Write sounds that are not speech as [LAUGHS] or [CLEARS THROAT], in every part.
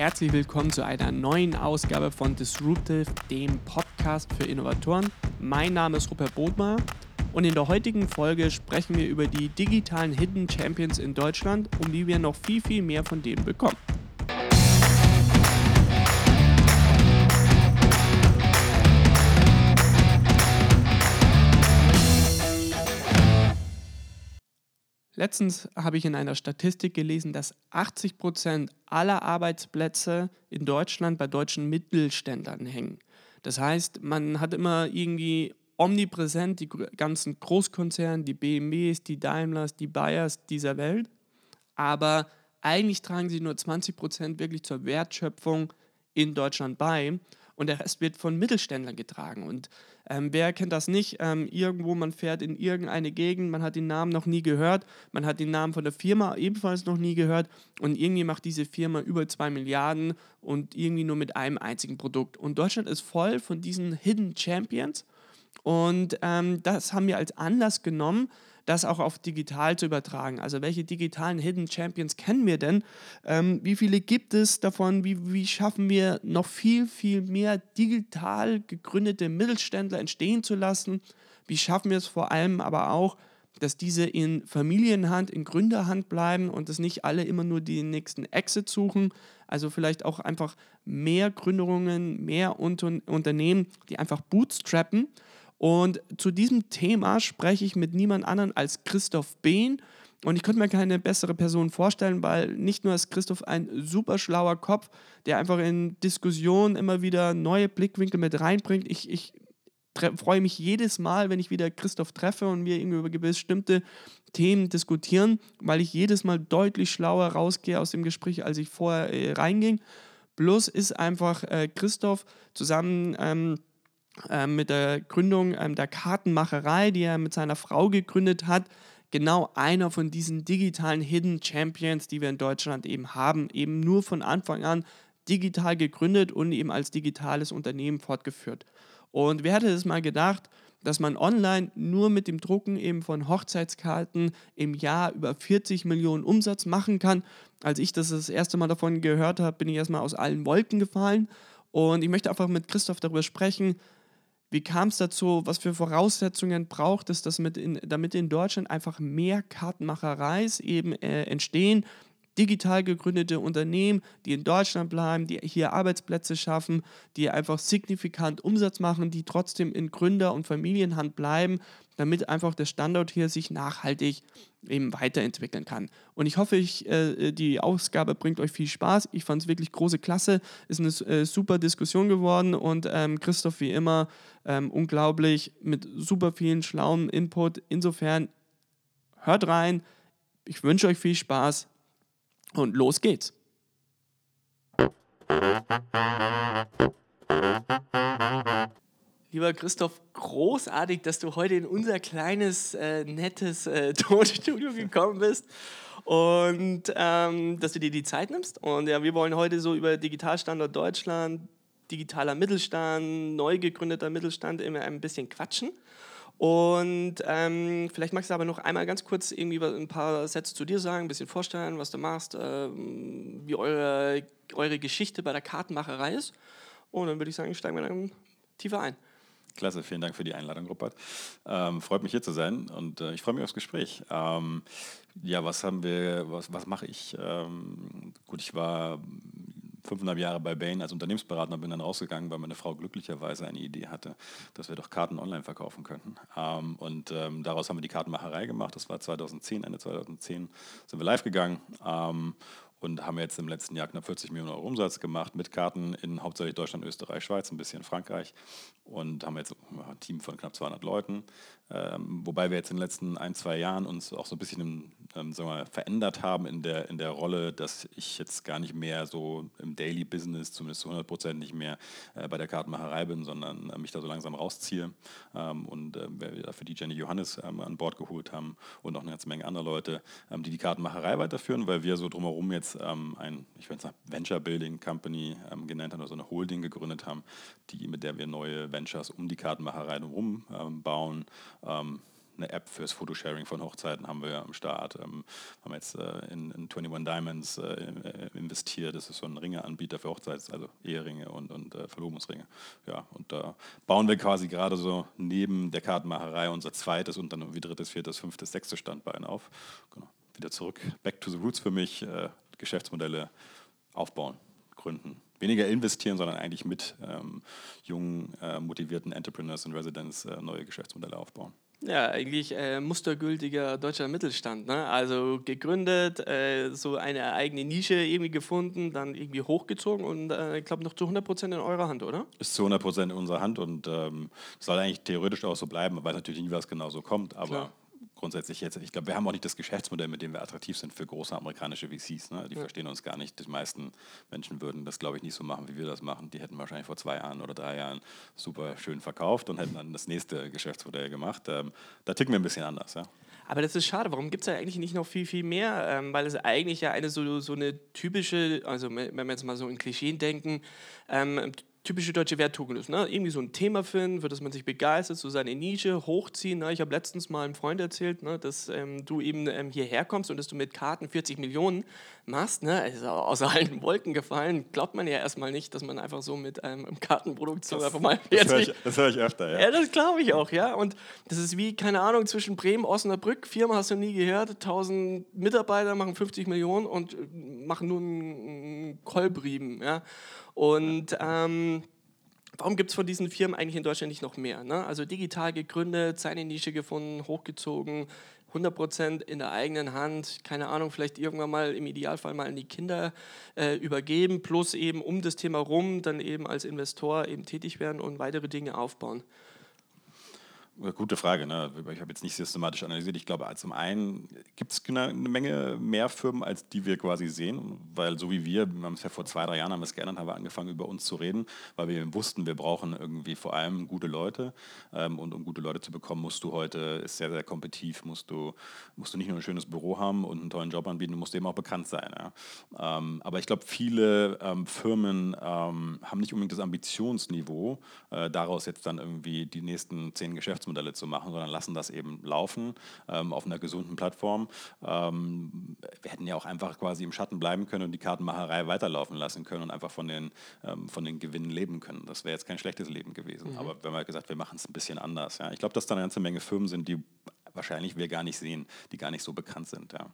herzlich willkommen zu einer neuen Ausgabe von Disruptive, dem Podcast für Innovatoren. Mein Name ist Rupert Bodmer und in der heutigen Folge sprechen wir über die digitalen Hidden Champions in Deutschland und wie wir noch viel, viel mehr von denen bekommen. Letztens habe ich in einer Statistik gelesen, dass 80 Prozent aller Arbeitsplätze in Deutschland bei deutschen Mittelständlern hängen. Das heißt, man hat immer irgendwie omnipräsent die ganzen Großkonzerne, die BMWs, die Daimlers, die Bayers dieser Welt, aber eigentlich tragen sie nur 20 Prozent wirklich zur Wertschöpfung in Deutschland bei und der Rest wird von Mittelständlern getragen. Und ähm, wer kennt das nicht? Ähm, irgendwo, man fährt in irgendeine Gegend, man hat den Namen noch nie gehört, man hat den Namen von der Firma ebenfalls noch nie gehört und irgendwie macht diese Firma über 2 Milliarden und irgendwie nur mit einem einzigen Produkt. Und Deutschland ist voll von diesen Hidden Champions und ähm, das haben wir als Anlass genommen, das auch auf digital zu übertragen. Also welche digitalen Hidden Champions kennen wir denn? Ähm, wie viele gibt es davon? Wie, wie schaffen wir noch viel, viel mehr digital gegründete Mittelständler entstehen zu lassen? Wie schaffen wir es vor allem aber auch, dass diese in Familienhand, in Gründerhand bleiben und dass nicht alle immer nur den nächsten Exit suchen. Also vielleicht auch einfach mehr Gründungen, mehr Unter Unternehmen, die einfach bootstrappen und zu diesem Thema spreche ich mit niemand anderem als Christoph Behn. Und ich könnte mir keine bessere Person vorstellen, weil nicht nur ist Christoph ein super schlauer Kopf, der einfach in Diskussionen immer wieder neue Blickwinkel mit reinbringt. Ich, ich freue mich jedes Mal, wenn ich wieder Christoph treffe und wir irgendwie über bestimmte Themen diskutieren, weil ich jedes Mal deutlich schlauer rausgehe aus dem Gespräch, als ich vorher äh, reinging. Plus ist einfach äh, Christoph zusammen. Ähm, mit der Gründung ähm, der Kartenmacherei, die er mit seiner Frau gegründet hat, genau einer von diesen digitalen Hidden Champions, die wir in Deutschland eben haben, eben nur von Anfang an digital gegründet und eben als digitales Unternehmen fortgeführt. Und wer hätte es mal gedacht, dass man online nur mit dem Drucken eben von Hochzeitskarten im Jahr über 40 Millionen Umsatz machen kann. Als ich das das erste Mal davon gehört habe, bin ich erstmal aus allen Wolken gefallen. Und ich möchte einfach mit Christoph darüber sprechen, wie kam es dazu? Was für Voraussetzungen braucht es, dass mit in, damit in Deutschland einfach mehr Kartenmachereis eben äh, entstehen? Digital gegründete Unternehmen, die in Deutschland bleiben, die hier Arbeitsplätze schaffen, die einfach signifikant Umsatz machen, die trotzdem in Gründer- und Familienhand bleiben damit einfach der Standort hier sich nachhaltig eben weiterentwickeln kann. Und ich hoffe, ich, äh, die Ausgabe bringt euch viel Spaß. Ich fand es wirklich große Klasse, ist eine äh, super Diskussion geworden und ähm, Christoph wie immer ähm, unglaublich mit super vielen schlauen Input. Insofern hört rein. Ich wünsche euch viel Spaß und los geht's. Lieber Christoph, großartig, dass du heute in unser kleines, äh, nettes äh, [LAUGHS] Tonstudio gekommen bist und ähm, dass du dir die Zeit nimmst. Und ja, wir wollen heute so über Digitalstandort Deutschland, digitaler Mittelstand, neu gegründeter Mittelstand immer ein bisschen quatschen. Und ähm, vielleicht magst du aber noch einmal ganz kurz irgendwie ein paar Sätze zu dir sagen, ein bisschen vorstellen, was du machst, ähm, wie eure, eure Geschichte bei der Kartenmacherei ist. Und dann würde ich sagen, steigen wir dann tiefer ein. Klasse, vielen Dank für die Einladung, Rupert. Ähm, freut mich hier zu sein und äh, ich freue mich aufs Gespräch. Ähm, ja, was haben wir, was, was mache ich? Ähm, gut, ich war fünfeinhalb Jahre bei Bain als Unternehmensberater bin dann rausgegangen, weil meine Frau glücklicherweise eine Idee hatte, dass wir doch Karten online verkaufen könnten. Ähm, und ähm, daraus haben wir die Kartenmacherei gemacht. Das war 2010, Ende 2010 sind wir live gegangen. Ähm, und haben jetzt im letzten Jahr knapp 40 Millionen Euro Umsatz gemacht mit Karten in hauptsächlich Deutschland, Österreich, Schweiz, ein bisschen Frankreich und haben jetzt ein Team von knapp 200 Leuten. Ähm, wobei wir jetzt in den letzten ein, zwei Jahren uns auch so ein bisschen ähm, sagen wir, verändert haben in der, in der Rolle, dass ich jetzt gar nicht mehr so im Daily Business, zumindest zu 100 Prozent nicht mehr äh, bei der Kartenmacherei bin, sondern äh, mich da so langsam rausziehe. Ähm, und äh, wir dafür die Jenny Johannes ähm, an Bord geholt haben und auch eine ganze Menge andere Leute, ähm, die die Kartenmacherei weiterführen, weil wir so drumherum jetzt ähm, ein, ich würde sagen, Venture Building Company genannt haben, also eine Holding gegründet haben, die, mit der wir neue Ventures um die Kartenmacherei herum bauen ähm, eine App fürs Fotosharing von Hochzeiten haben wir am Start. Ähm, haben jetzt äh, in, in 21 Diamonds äh, äh, investiert. Das ist so ein Ringeanbieter für Hochzeits-, also Eheringe und, und äh, Verlobungsringe. Ja, und da bauen wir quasi gerade so neben der Kartenmacherei unser zweites und dann wie drittes, viertes, fünftes, sechstes Standbein auf. Genau. Wieder zurück. Back to the roots für mich. Äh, Geschäftsmodelle aufbauen, gründen weniger investieren, sondern eigentlich mit ähm, jungen, äh, motivierten Entrepreneurs und Residents äh, neue Geschäftsmodelle aufbauen. Ja, eigentlich äh, mustergültiger deutscher Mittelstand. Ne? Also gegründet, äh, so eine eigene Nische irgendwie gefunden, dann irgendwie hochgezogen und äh, ich glaube noch zu 100 Prozent in eurer Hand, oder? Ist zu 100 Prozent in unserer Hand und ähm, soll eigentlich theoretisch auch so bleiben, weil natürlich nie was genau so kommt. Aber Klar grundsätzlich jetzt, ich glaube, wir haben auch nicht das Geschäftsmodell, mit dem wir attraktiv sind für große amerikanische VCs. Ne? Die ja. verstehen uns gar nicht. Die meisten Menschen würden das, glaube ich, nicht so machen, wie wir das machen. Die hätten wahrscheinlich vor zwei Jahren oder drei Jahren super schön verkauft und hätten dann das nächste Geschäftsmodell gemacht. Ähm, da ticken wir ein bisschen anders. Ja? Aber das ist schade. Warum gibt es da eigentlich nicht noch viel, viel mehr? Ähm, weil es eigentlich ja eine so, so eine typische, also wenn wir jetzt mal so in Klischeen denken, ähm, typische deutsche Werttugend ist. Ne? Irgendwie so ein Thema finden, für das man sich begeistert, so seine Nische hochziehen. Ne? Ich habe letztens mal einem Freund erzählt, ne, dass ähm, du eben ähm, hierher kommst und dass du mit Karten 40 Millionen machst. Ne? Also aus allen [LAUGHS] Wolken gefallen. Glaubt man ja erstmal nicht, dass man einfach so mit einem ähm, Kartenproduktion das, einfach mal. Das höre ich, hör ich, öfter, ja. Ja, das glaube ich auch, ja. Und das ist wie, keine Ahnung, zwischen Bremen, Osnabrück, Firma hast du nie gehört, 1000 Mitarbeiter machen 50 Millionen und äh, machen nur einen Kolbrieben, ja. Und ähm, warum gibt es von diesen Firmen eigentlich in Deutschland nicht noch mehr? Ne? Also digital gegründet, seine Nische gefunden, hochgezogen, 100% in der eigenen Hand, keine Ahnung, vielleicht irgendwann mal im Idealfall mal an die Kinder äh, übergeben, plus eben um das Thema rum dann eben als Investor eben tätig werden und weitere Dinge aufbauen. Gute Frage. Ne? Ich habe jetzt nicht systematisch analysiert. Ich glaube, zum einen gibt es eine, Menge mehr Firmen, als die wir quasi sehen. Weil so wie wir, wir haben es ja vor zwei, drei Jahren haben wir es geändert, haben wir angefangen, über uns zu reden, weil wir wussten, wir brauchen irgendwie vor allem gute Leute. Ähm, und um gute Leute zu bekommen, musst du heute, ist sehr, sehr kompetitiv, musst du, musst du nicht nur ein schönes Büro haben und einen tollen Job anbieten, du musst eben auch bekannt sein. Ja? Ähm, aber ich glaube, viele ähm, Firmen haben nicht unbedingt das Ambitionsniveau, äh, daraus jetzt dann irgendwie die nächsten zehn Geschäftsmodelle Geschäftsmodelle zu machen, sondern lassen das eben laufen ähm, auf einer gesunden Plattform. Ähm, wir hätten ja auch einfach quasi im Schatten bleiben können und die Kartenmacherei weiterlaufen lassen können und einfach von den, ähm, von den Gewinnen leben können. Das wäre jetzt kein schlechtes Leben gewesen. Mhm. Aber wir haben halt gesagt, wir machen es ein bisschen anders. Ja. Ich glaube, dass da eine ganze Menge Firmen sind, die wahrscheinlich wir gar nicht sehen, die gar nicht so bekannt sind. Ja.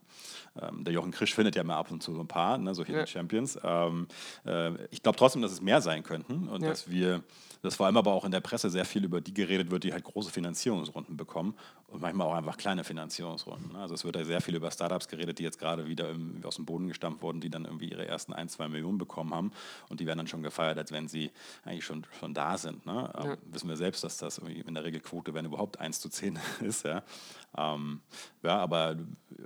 Ähm, der Jochen Krisch findet ja mal ab und zu so ein paar, ne, solche ja. Champions. Ähm, äh, ich glaube trotzdem, dass es mehr sein könnten und ja. dass wir, dass vor allem aber auch in der Presse sehr viel über die geredet wird, die halt große Finanzierungsrunden bekommen und manchmal auch einfach kleine Finanzierungsrunden. Ne. Also es wird ja sehr viel über Startups geredet, die jetzt gerade wieder aus dem Boden gestampft wurden, die dann irgendwie ihre ersten ein, zwei Millionen bekommen haben und die werden dann schon gefeiert, als wenn sie eigentlich schon, schon da sind. Ne? Ja. Wissen wir selbst, dass das in der Regel Quote, wenn überhaupt 1 zu 10 [LAUGHS] ist. Ja? Ähm, ja, aber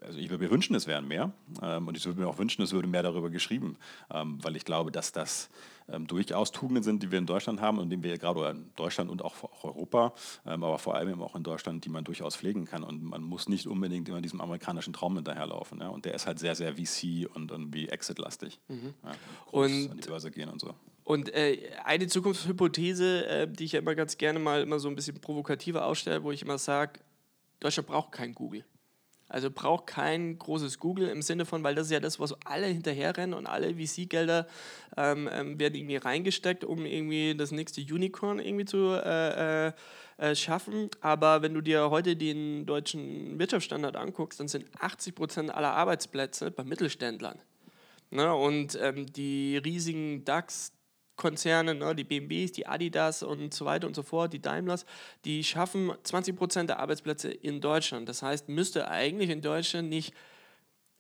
also ich würde mir wünschen, es wären mehr. Ähm, und ich würde mir auch wünschen, es würde mehr darüber geschrieben, ähm, weil ich glaube, dass das ähm, durchaus Tugenden sind, die wir in Deutschland haben und die wir gerade in Deutschland und auch, auch Europa, ähm, aber vor allem eben auch in Deutschland, die man durchaus pflegen kann. Und man muss nicht unbedingt immer diesem amerikanischen Traum hinterherlaufen. Ja? Und der ist halt sehr, sehr VC und, und wie Exit-lastig. Mhm. Ja, und an die Börse gehen und so. Und äh, eine Zukunftshypothese, äh, die ich ja immer ganz gerne mal immer so ein bisschen provokativer ausstelle, wo ich immer sage, Deutschland braucht kein Google. Also braucht kein großes Google im Sinne von, weil das ist ja das, was alle hinterherrennen und alle VC-Gelder ähm, ähm, werden irgendwie reingesteckt, um irgendwie das nächste Unicorn irgendwie zu äh, äh, äh schaffen. Aber wenn du dir heute den deutschen Wirtschaftsstandard anguckst, dann sind 80 Prozent aller Arbeitsplätze bei Mittelständlern. Ne? Und ähm, die riesigen DAX, Konzerne, ne, die BMWs, die Adidas und so weiter und so fort, die Daimlers, die schaffen 20 Prozent der Arbeitsplätze in Deutschland. Das heißt, müsste eigentlich in Deutschland nicht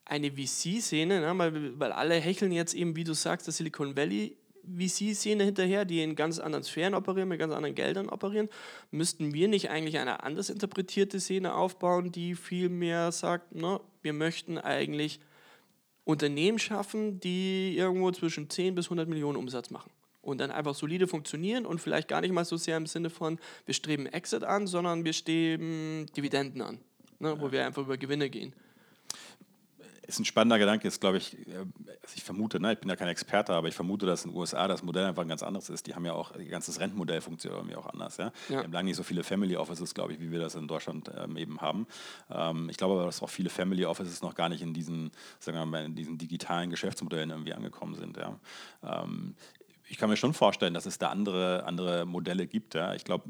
eine VC-Szene, ne, weil, weil alle hecheln jetzt eben, wie du sagst, der Silicon Valley VC-Szene hinterher, die in ganz anderen Sphären operieren, mit ganz anderen Geldern operieren, müssten wir nicht eigentlich eine anders interpretierte Szene aufbauen, die viel mehr sagt, ne, wir möchten eigentlich Unternehmen schaffen, die irgendwo zwischen 10 bis 100 Millionen Umsatz machen und dann einfach solide funktionieren und vielleicht gar nicht mal so sehr im Sinne von, wir streben Exit an, sondern wir streben Dividenden an, ne, wo wir einfach über Gewinne gehen. ist ein spannender Gedanke, ist, glaube ich, äh, also ich vermute, ne, ich bin ja kein Experte, aber ich vermute, dass in den USA das Modell einfach ein ganz anderes ist. Die haben ja auch, ihr ganzes Rentenmodell funktioniert irgendwie auch anders. Ja? ja. Die haben lange nicht so viele Family Offices, glaube ich, wie wir das in Deutschland ähm, eben haben. Ähm, ich glaube aber, dass auch viele Family Offices noch gar nicht in diesen, sagen wir mal, in diesen digitalen Geschäftsmodellen irgendwie angekommen sind. Ja? Ähm, ich kann mir schon vorstellen, dass es da andere, andere Modelle gibt. Ja. Ich glaube,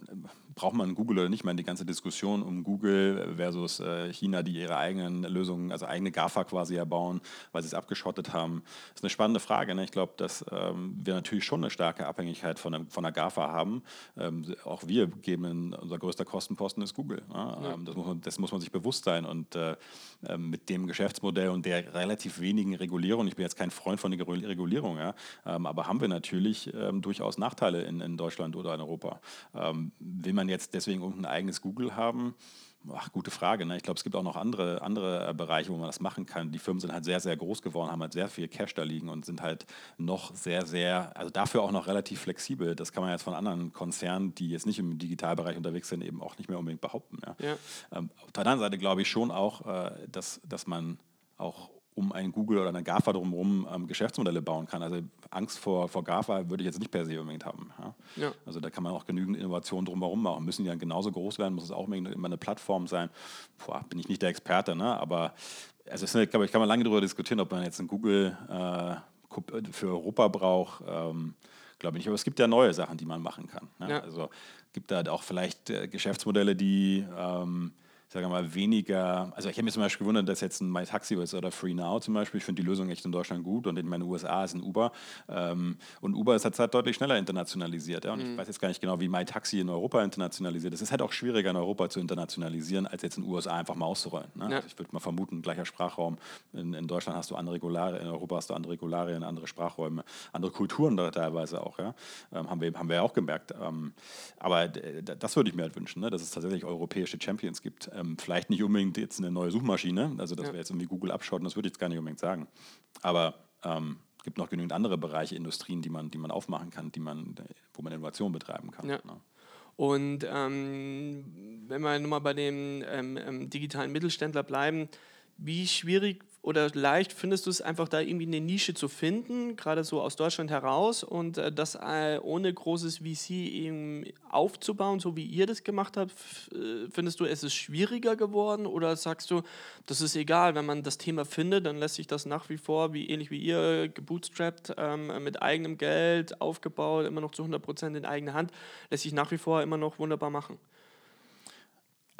braucht man Google oder nicht? Ich meine, die ganze Diskussion um Google versus äh, China, die ihre eigenen Lösungen, also eigene GAFA quasi erbauen, weil sie es abgeschottet haben, ist eine spannende Frage. Ne? Ich glaube, dass ähm, wir natürlich schon eine starke Abhängigkeit von, der, von der GAFA haben. Ähm, auch wir geben, unser größter Kostenposten ist Google. Ne? Ja. Ähm, das, muss man, das muss man sich bewusst sein. Und äh, ähm, mit dem Geschäftsmodell und der relativ wenigen Regulierung, ich bin jetzt kein Freund von der Regulierung, ja, ähm, aber haben wir natürlich ähm, durchaus Nachteile in, in Deutschland oder in Europa. will man jetzt deswegen irgendein eigenes Google haben? Ach, gute Frage. Ne? Ich glaube, es gibt auch noch andere, andere äh, Bereiche, wo man das machen kann. Die Firmen sind halt sehr, sehr groß geworden, haben halt sehr viel Cash da liegen und sind halt noch sehr, sehr, also dafür auch noch relativ flexibel. Das kann man jetzt von anderen Konzernen, die jetzt nicht im Digitalbereich unterwegs sind, eben auch nicht mehr unbedingt behaupten. Ja? Ja. Ähm, auf der anderen Seite glaube ich schon auch, äh, dass, dass man auch um ein Google oder eine GAFA drumherum ähm, Geschäftsmodelle bauen kann. Also Angst vor, vor GAFA würde ich jetzt nicht per se unbedingt haben. Ja? Ja. Also da kann man auch genügend Innovationen drumherum machen. Müssen die dann genauso groß werden? Muss es auch immer eine Plattform sein? Boah, bin ich nicht der Experte, ne? aber also es, glaube ich, kann man lange darüber diskutieren, ob man jetzt ein Google äh, für Europa braucht. Ähm, glaube ich nicht. Aber es gibt ja neue Sachen, die man machen kann. Ne? Ja. Also gibt da auch vielleicht äh, Geschäftsmodelle, die ähm, sagen wir mal, weniger, also ich habe mir zum Beispiel gewundert, dass jetzt ein MyTaxi ist oder Free Now zum Beispiel, ich finde die Lösung echt in Deutschland gut und in meinen USA ist ein Uber ähm, und Uber ist halt, halt deutlich schneller internationalisiert ja? und mhm. ich weiß jetzt gar nicht genau, wie MyTaxi in Europa internationalisiert ist. Es ist halt auch schwieriger in Europa zu internationalisieren, als jetzt in den USA einfach mal auszurollen. Ne? Ja. Also ich würde mal vermuten, gleicher Sprachraum, in, in, Deutschland hast du andere Regularien, in Europa hast du andere Regularien, andere Sprachräume, andere Kulturen da teilweise auch, ja? Ähm, haben, wir, haben wir ja auch gemerkt. Ähm, aber das würde ich mir halt wünschen, ne? dass es tatsächlich europäische Champions gibt ähm, vielleicht nicht unbedingt jetzt eine neue Suchmaschine, also dass ja. wir jetzt irgendwie Google abschauten, das würde ich jetzt gar nicht unbedingt sagen. Aber ähm, es gibt noch genügend andere Bereiche, Industrien, die man, die man aufmachen kann, die man, wo man Innovation betreiben kann. Ja. Ne? Und ähm, wenn wir nochmal bei dem ähm, ähm, digitalen Mittelständler bleiben, wie schwierig oder leicht findest du es einfach da irgendwie eine Nische zu finden, gerade so aus Deutschland heraus und äh, das äh, ohne großes VC eben aufzubauen, so wie ihr das gemacht habt? Äh, findest du, es ist schwieriger geworden oder sagst du, das ist egal, wenn man das Thema findet, dann lässt sich das nach wie vor, wie ähnlich wie ihr, gebootstrapped, ähm, mit eigenem Geld aufgebaut, immer noch zu 100 Prozent in eigener Hand, lässt sich nach wie vor immer noch wunderbar machen?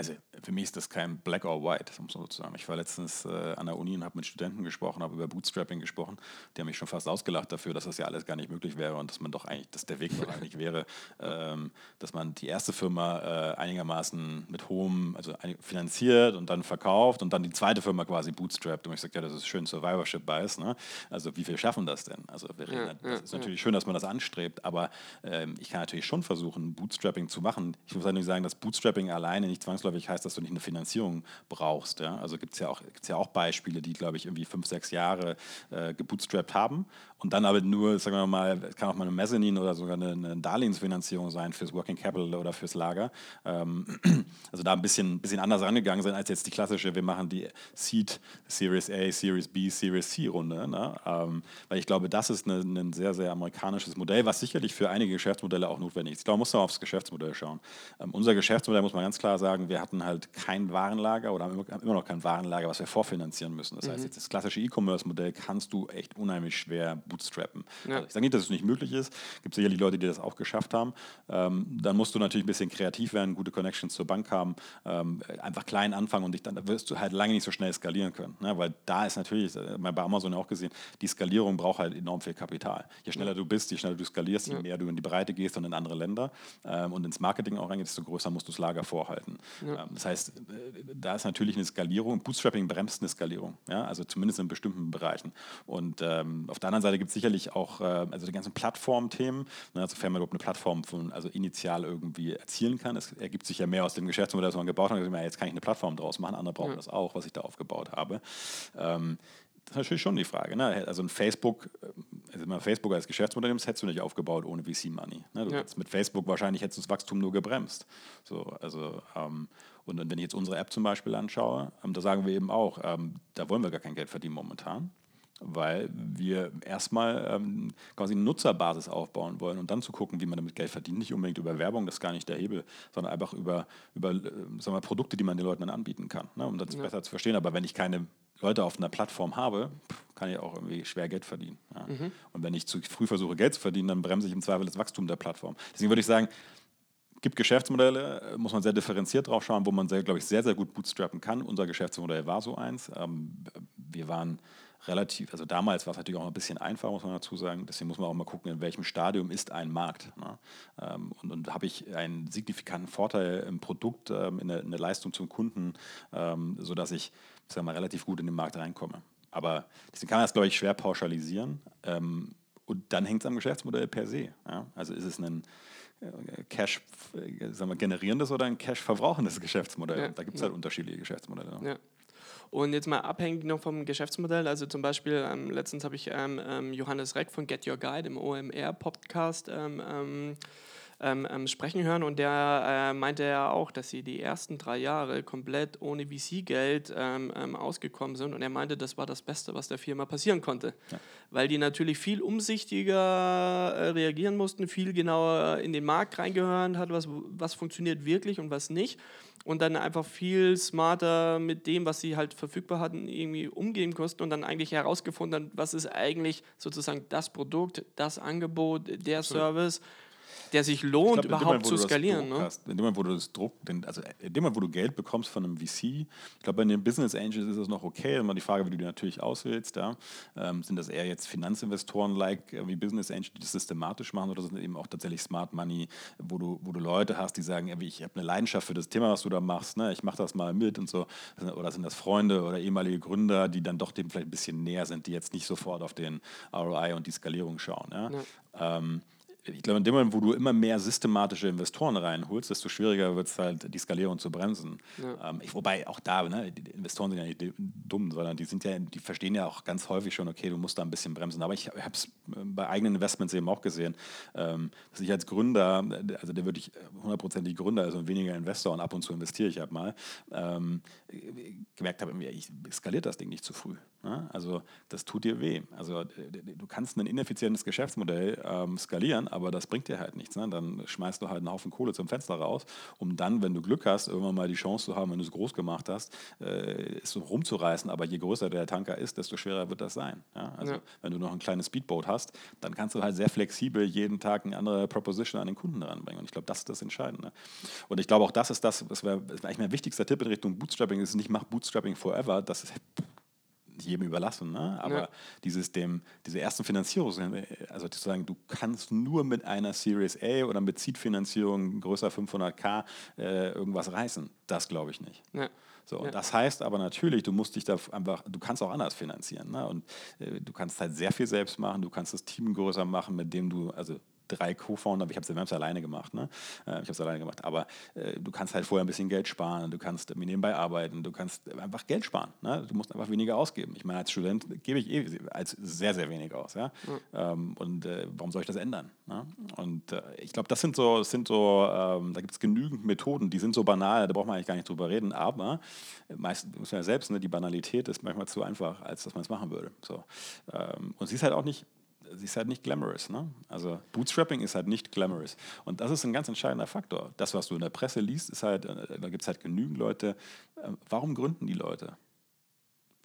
Also für mich ist das kein Black or White, um so zu sagen. Ich war letztens äh, an der Uni und habe mit Studenten gesprochen, habe über Bootstrapping gesprochen. Die haben mich schon fast ausgelacht dafür, dass das ja alles gar nicht möglich wäre und dass man doch eigentlich, dass der Weg doch eigentlich wäre, [LAUGHS] ähm, dass man die erste Firma äh, einigermaßen mit hohem, also finanziert und dann verkauft und dann die zweite Firma quasi bootstrappt. Und ich sage, ja, das ist schön Survivorship Bias. Ne? Also wie viel schaffen das denn? Also ja, das ist natürlich schön, dass man das anstrebt, aber ähm, ich kann natürlich schon versuchen, Bootstrapping zu machen. Ich muss natürlich sagen, dass Bootstrapping alleine nicht zwangsläufig zwangsläufig heißt, dass du nicht eine Finanzierung brauchst. Ja? Also gibt es ja, auch, ja auch Beispiele, die, glaube ich, irgendwie fünf, sechs Jahre äh, gebootstrapped haben und dann aber nur, sagen wir mal, es kann auch mal eine Mezzanin oder sogar eine, eine Darlehensfinanzierung sein fürs Working Capital oder fürs Lager. Ähm, [CLEARS THROAT] also da ein bisschen, bisschen anders rangegangen sind als jetzt die klassische, wir machen die Seed, Series A, Series B, Series C Runde. Ne? Ähm, weil ich glaube, das ist eine, ein sehr, sehr amerikanisches Modell, was sicherlich für einige Geschäftsmodelle auch notwendig ist. Ich glaube, man muss da aufs Geschäftsmodell schauen. Ähm, unser Geschäftsmodell, muss man ganz klar sagen, wir hatten halt kein Warenlager oder haben immer noch kein Warenlager, was wir vorfinanzieren müssen. Das mhm. heißt, jetzt das klassische E-Commerce-Modell kannst du echt unheimlich schwer bootstrappen. Ja. Also ich sage nicht, dass es nicht möglich ist. Es gibt sicherlich Leute, die das auch geschafft haben. Ähm, dann musst du natürlich ein bisschen kreativ werden, gute Connections zur Bank haben, ähm, einfach klein anfangen und dich dann da wirst du halt lange nicht so schnell skalieren können. Ne? Weil da ist natürlich, äh, bei Amazon auch gesehen, die Skalierung braucht halt enorm viel Kapital. Je schneller ja. du bist, je schneller du skalierst, je ja. mehr du in die Breite gehst und in andere Länder ähm, und ins Marketing auch reingehst, desto größer musst du das Lager vorhalten. Ähm, das heißt, äh, da ist natürlich eine Skalierung. Bootstrapping bremst eine Skalierung, ja? also zumindest in bestimmten Bereichen. Und ähm, auf der anderen Seite gibt es sicherlich auch, äh, also die ganzen Plattformthemen, ne, sofern man überhaupt eine Plattform von, also initial irgendwie erzielen kann. Es ergibt sich ja mehr aus dem Geschäftsmodell, das man gebaut hat. Ja, jetzt kann ich eine Plattform draus machen, andere brauchen ja. das auch, was ich da aufgebaut habe. Ähm, das ist natürlich schon die Frage. Ne? Also ein Facebook, äh, Facebook als Geschäftsmodell nimmst, hättest du nicht aufgebaut ohne VC-Money. Ne? Du ja. mit Facebook wahrscheinlich hättest du das Wachstum nur gebremst. So, also, ähm, und wenn ich jetzt unsere App zum Beispiel anschaue, ähm, da sagen wir eben auch, ähm, da wollen wir gar kein Geld verdienen momentan weil wir erstmal ähm, quasi eine Nutzerbasis aufbauen wollen und dann zu gucken, wie man damit Geld verdient. Nicht unbedingt über Werbung, das ist gar nicht der Hebel, sondern einfach über, über äh, sagen wir, Produkte, die man den Leuten dann anbieten kann, ne, um das ja. besser zu verstehen. Aber wenn ich keine Leute auf einer Plattform habe, kann ich auch irgendwie schwer Geld verdienen. Ja. Mhm. Und wenn ich zu früh versuche, Geld zu verdienen, dann bremse ich im Zweifel das Wachstum der Plattform. Deswegen würde ich sagen, gibt Geschäftsmodelle, muss man sehr differenziert drauf schauen, wo man, glaube ich, sehr, sehr gut bootstrappen kann. Unser Geschäftsmodell war so eins. Ähm, wir waren relativ, also damals war es natürlich auch ein bisschen einfacher, muss man dazu sagen. Deswegen muss man auch mal gucken, in welchem Stadium ist ein Markt. Ne? Ähm, und, und habe ich einen signifikanten Vorteil im Produkt, ähm, in, der, in, der, Leistung zum Kunden, ähm, sodass ich sag mal, relativ gut in den Markt reinkomme. Aber deswegen kann man das, glaube ich, schwer pauschalisieren. Ähm, und dann hängt es am Geschäftsmodell per se. Ja? Also ist es ein äh, Cash äh, sagen wir, generierendes oder ein Cash verbrauchendes Geschäftsmodell. Ja, da gibt es ja. halt unterschiedliche Geschäftsmodelle. Und jetzt mal abhängig noch vom Geschäftsmodell, also zum Beispiel, ähm, letztens habe ich ähm, ähm Johannes Reck von Get Your Guide im OMR-Podcast ähm, ähm, sprechen hören. Und der äh, meinte ja auch, dass sie die ersten drei Jahre komplett ohne VC-Geld ähm, ähm, ausgekommen sind. Und er meinte, das war das Beste, was der Firma passieren konnte, ja. weil die natürlich viel umsichtiger äh, reagieren mussten, viel genauer in den Markt reingehören hat, was, was funktioniert wirklich und was nicht. Und dann einfach viel smarter mit dem, was sie halt verfügbar hatten, irgendwie umgehen mussten und dann eigentlich herausgefunden haben, was ist eigentlich sozusagen das Produkt, das Angebot, der Service der sich lohnt, glaub, überhaupt Moment, zu skalieren. Ne? Hast, in dem Moment, wo du das Druck, also in dem Moment, wo du Geld bekommst von einem VC, ich glaube, bei den Business Angels ist das noch okay. Immer die Frage, wie du die natürlich auswählst. Ja? Ähm, sind das eher jetzt Finanzinvestoren-like wie Business Angels, die das systematisch machen, oder sind eben auch tatsächlich Smart Money, wo du, wo du Leute hast, die sagen, ich habe eine Leidenschaft für das Thema, was du da machst, ne? ich mache das mal mit und so. Oder sind das Freunde oder ehemalige Gründer, die dann doch dem vielleicht ein bisschen näher sind, die jetzt nicht sofort auf den ROI und die Skalierung schauen. Ja? Ja. Ähm, ich glaube, in dem Moment, wo du immer mehr systematische Investoren reinholst, desto schwieriger wird es halt, die Skalierung zu bremsen. Ja. Ähm, ich, wobei auch da, ne, die Investoren sind ja nicht dumm, sondern die sind ja, die verstehen ja auch ganz häufig schon, okay, du musst da ein bisschen bremsen. Aber ich habe es bei eigenen Investments eben auch gesehen, ähm, dass ich als Gründer, also der wirklich hundertprozentig Gründer ist und weniger Investor und ab und zu investiere ich halt mal, ähm, gemerkt habe, ich skaliert das Ding nicht zu früh. Ne? Also das tut dir weh. Also du kannst ein ineffizientes Geschäftsmodell ähm, skalieren, aber das bringt dir halt nichts. Ne? Dann schmeißt du halt einen Haufen Kohle zum Fenster raus, um dann, wenn du Glück hast, irgendwann mal die Chance zu haben, wenn du es groß gemacht hast, äh, es so rumzureißen. Aber je größer der Tanker ist, desto schwerer wird das sein. Ja? Also ja. wenn du noch ein kleines Speedboat hast, dann kannst du halt sehr flexibel jeden Tag eine andere Proposition an den Kunden ranbringen. Und ich glaube, das ist das Entscheidende. Und ich glaube, auch das ist das, das wäre eigentlich mein wichtigster Tipp in Richtung Bootstrapping, ist nicht mach Bootstrapping forever. Das ist jedem überlassen. Ne? Aber ja. dieses dem, diese ersten Finanzierungen, also zu sagen, du kannst nur mit einer Series A oder mit Seed-Finanzierung größer 500k äh, irgendwas reißen, das glaube ich nicht. Ja. So, ja. Das heißt aber natürlich, du musst dich da einfach, du kannst auch anders finanzieren. Ne? Und äh, du kannst halt sehr viel selbst machen, du kannst das Team größer machen, mit dem du, also drei Co-Founder, aber ich habe es alleine gemacht. Ne? Äh, ich habe es alleine gemacht. Aber äh, du kannst halt vorher ein bisschen Geld sparen, du kannst nebenbei arbeiten, du kannst einfach Geld sparen. Ne? Du musst einfach weniger ausgeben. Ich meine, als Student gebe ich eh als sehr, sehr wenig aus. Ja? ja. Ähm, und äh, warum soll ich das ändern? Ne? Und äh, ich glaube, das sind so, das sind so ähm, da gibt es genügend Methoden, die sind so banal, da braucht man eigentlich gar nicht drüber reden. Aber meistens muss man ja selbst, ne, die Banalität ist manchmal zu einfach, als dass man es machen würde. So. Ähm, und sie ist halt auch nicht sie ist halt nicht glamorous. Ne? Also Bootstrapping ist halt nicht glamorous. Und das ist ein ganz entscheidender Faktor. Das, was du in der Presse liest, ist halt, äh, da gibt es halt genügend Leute. Äh, warum gründen die Leute?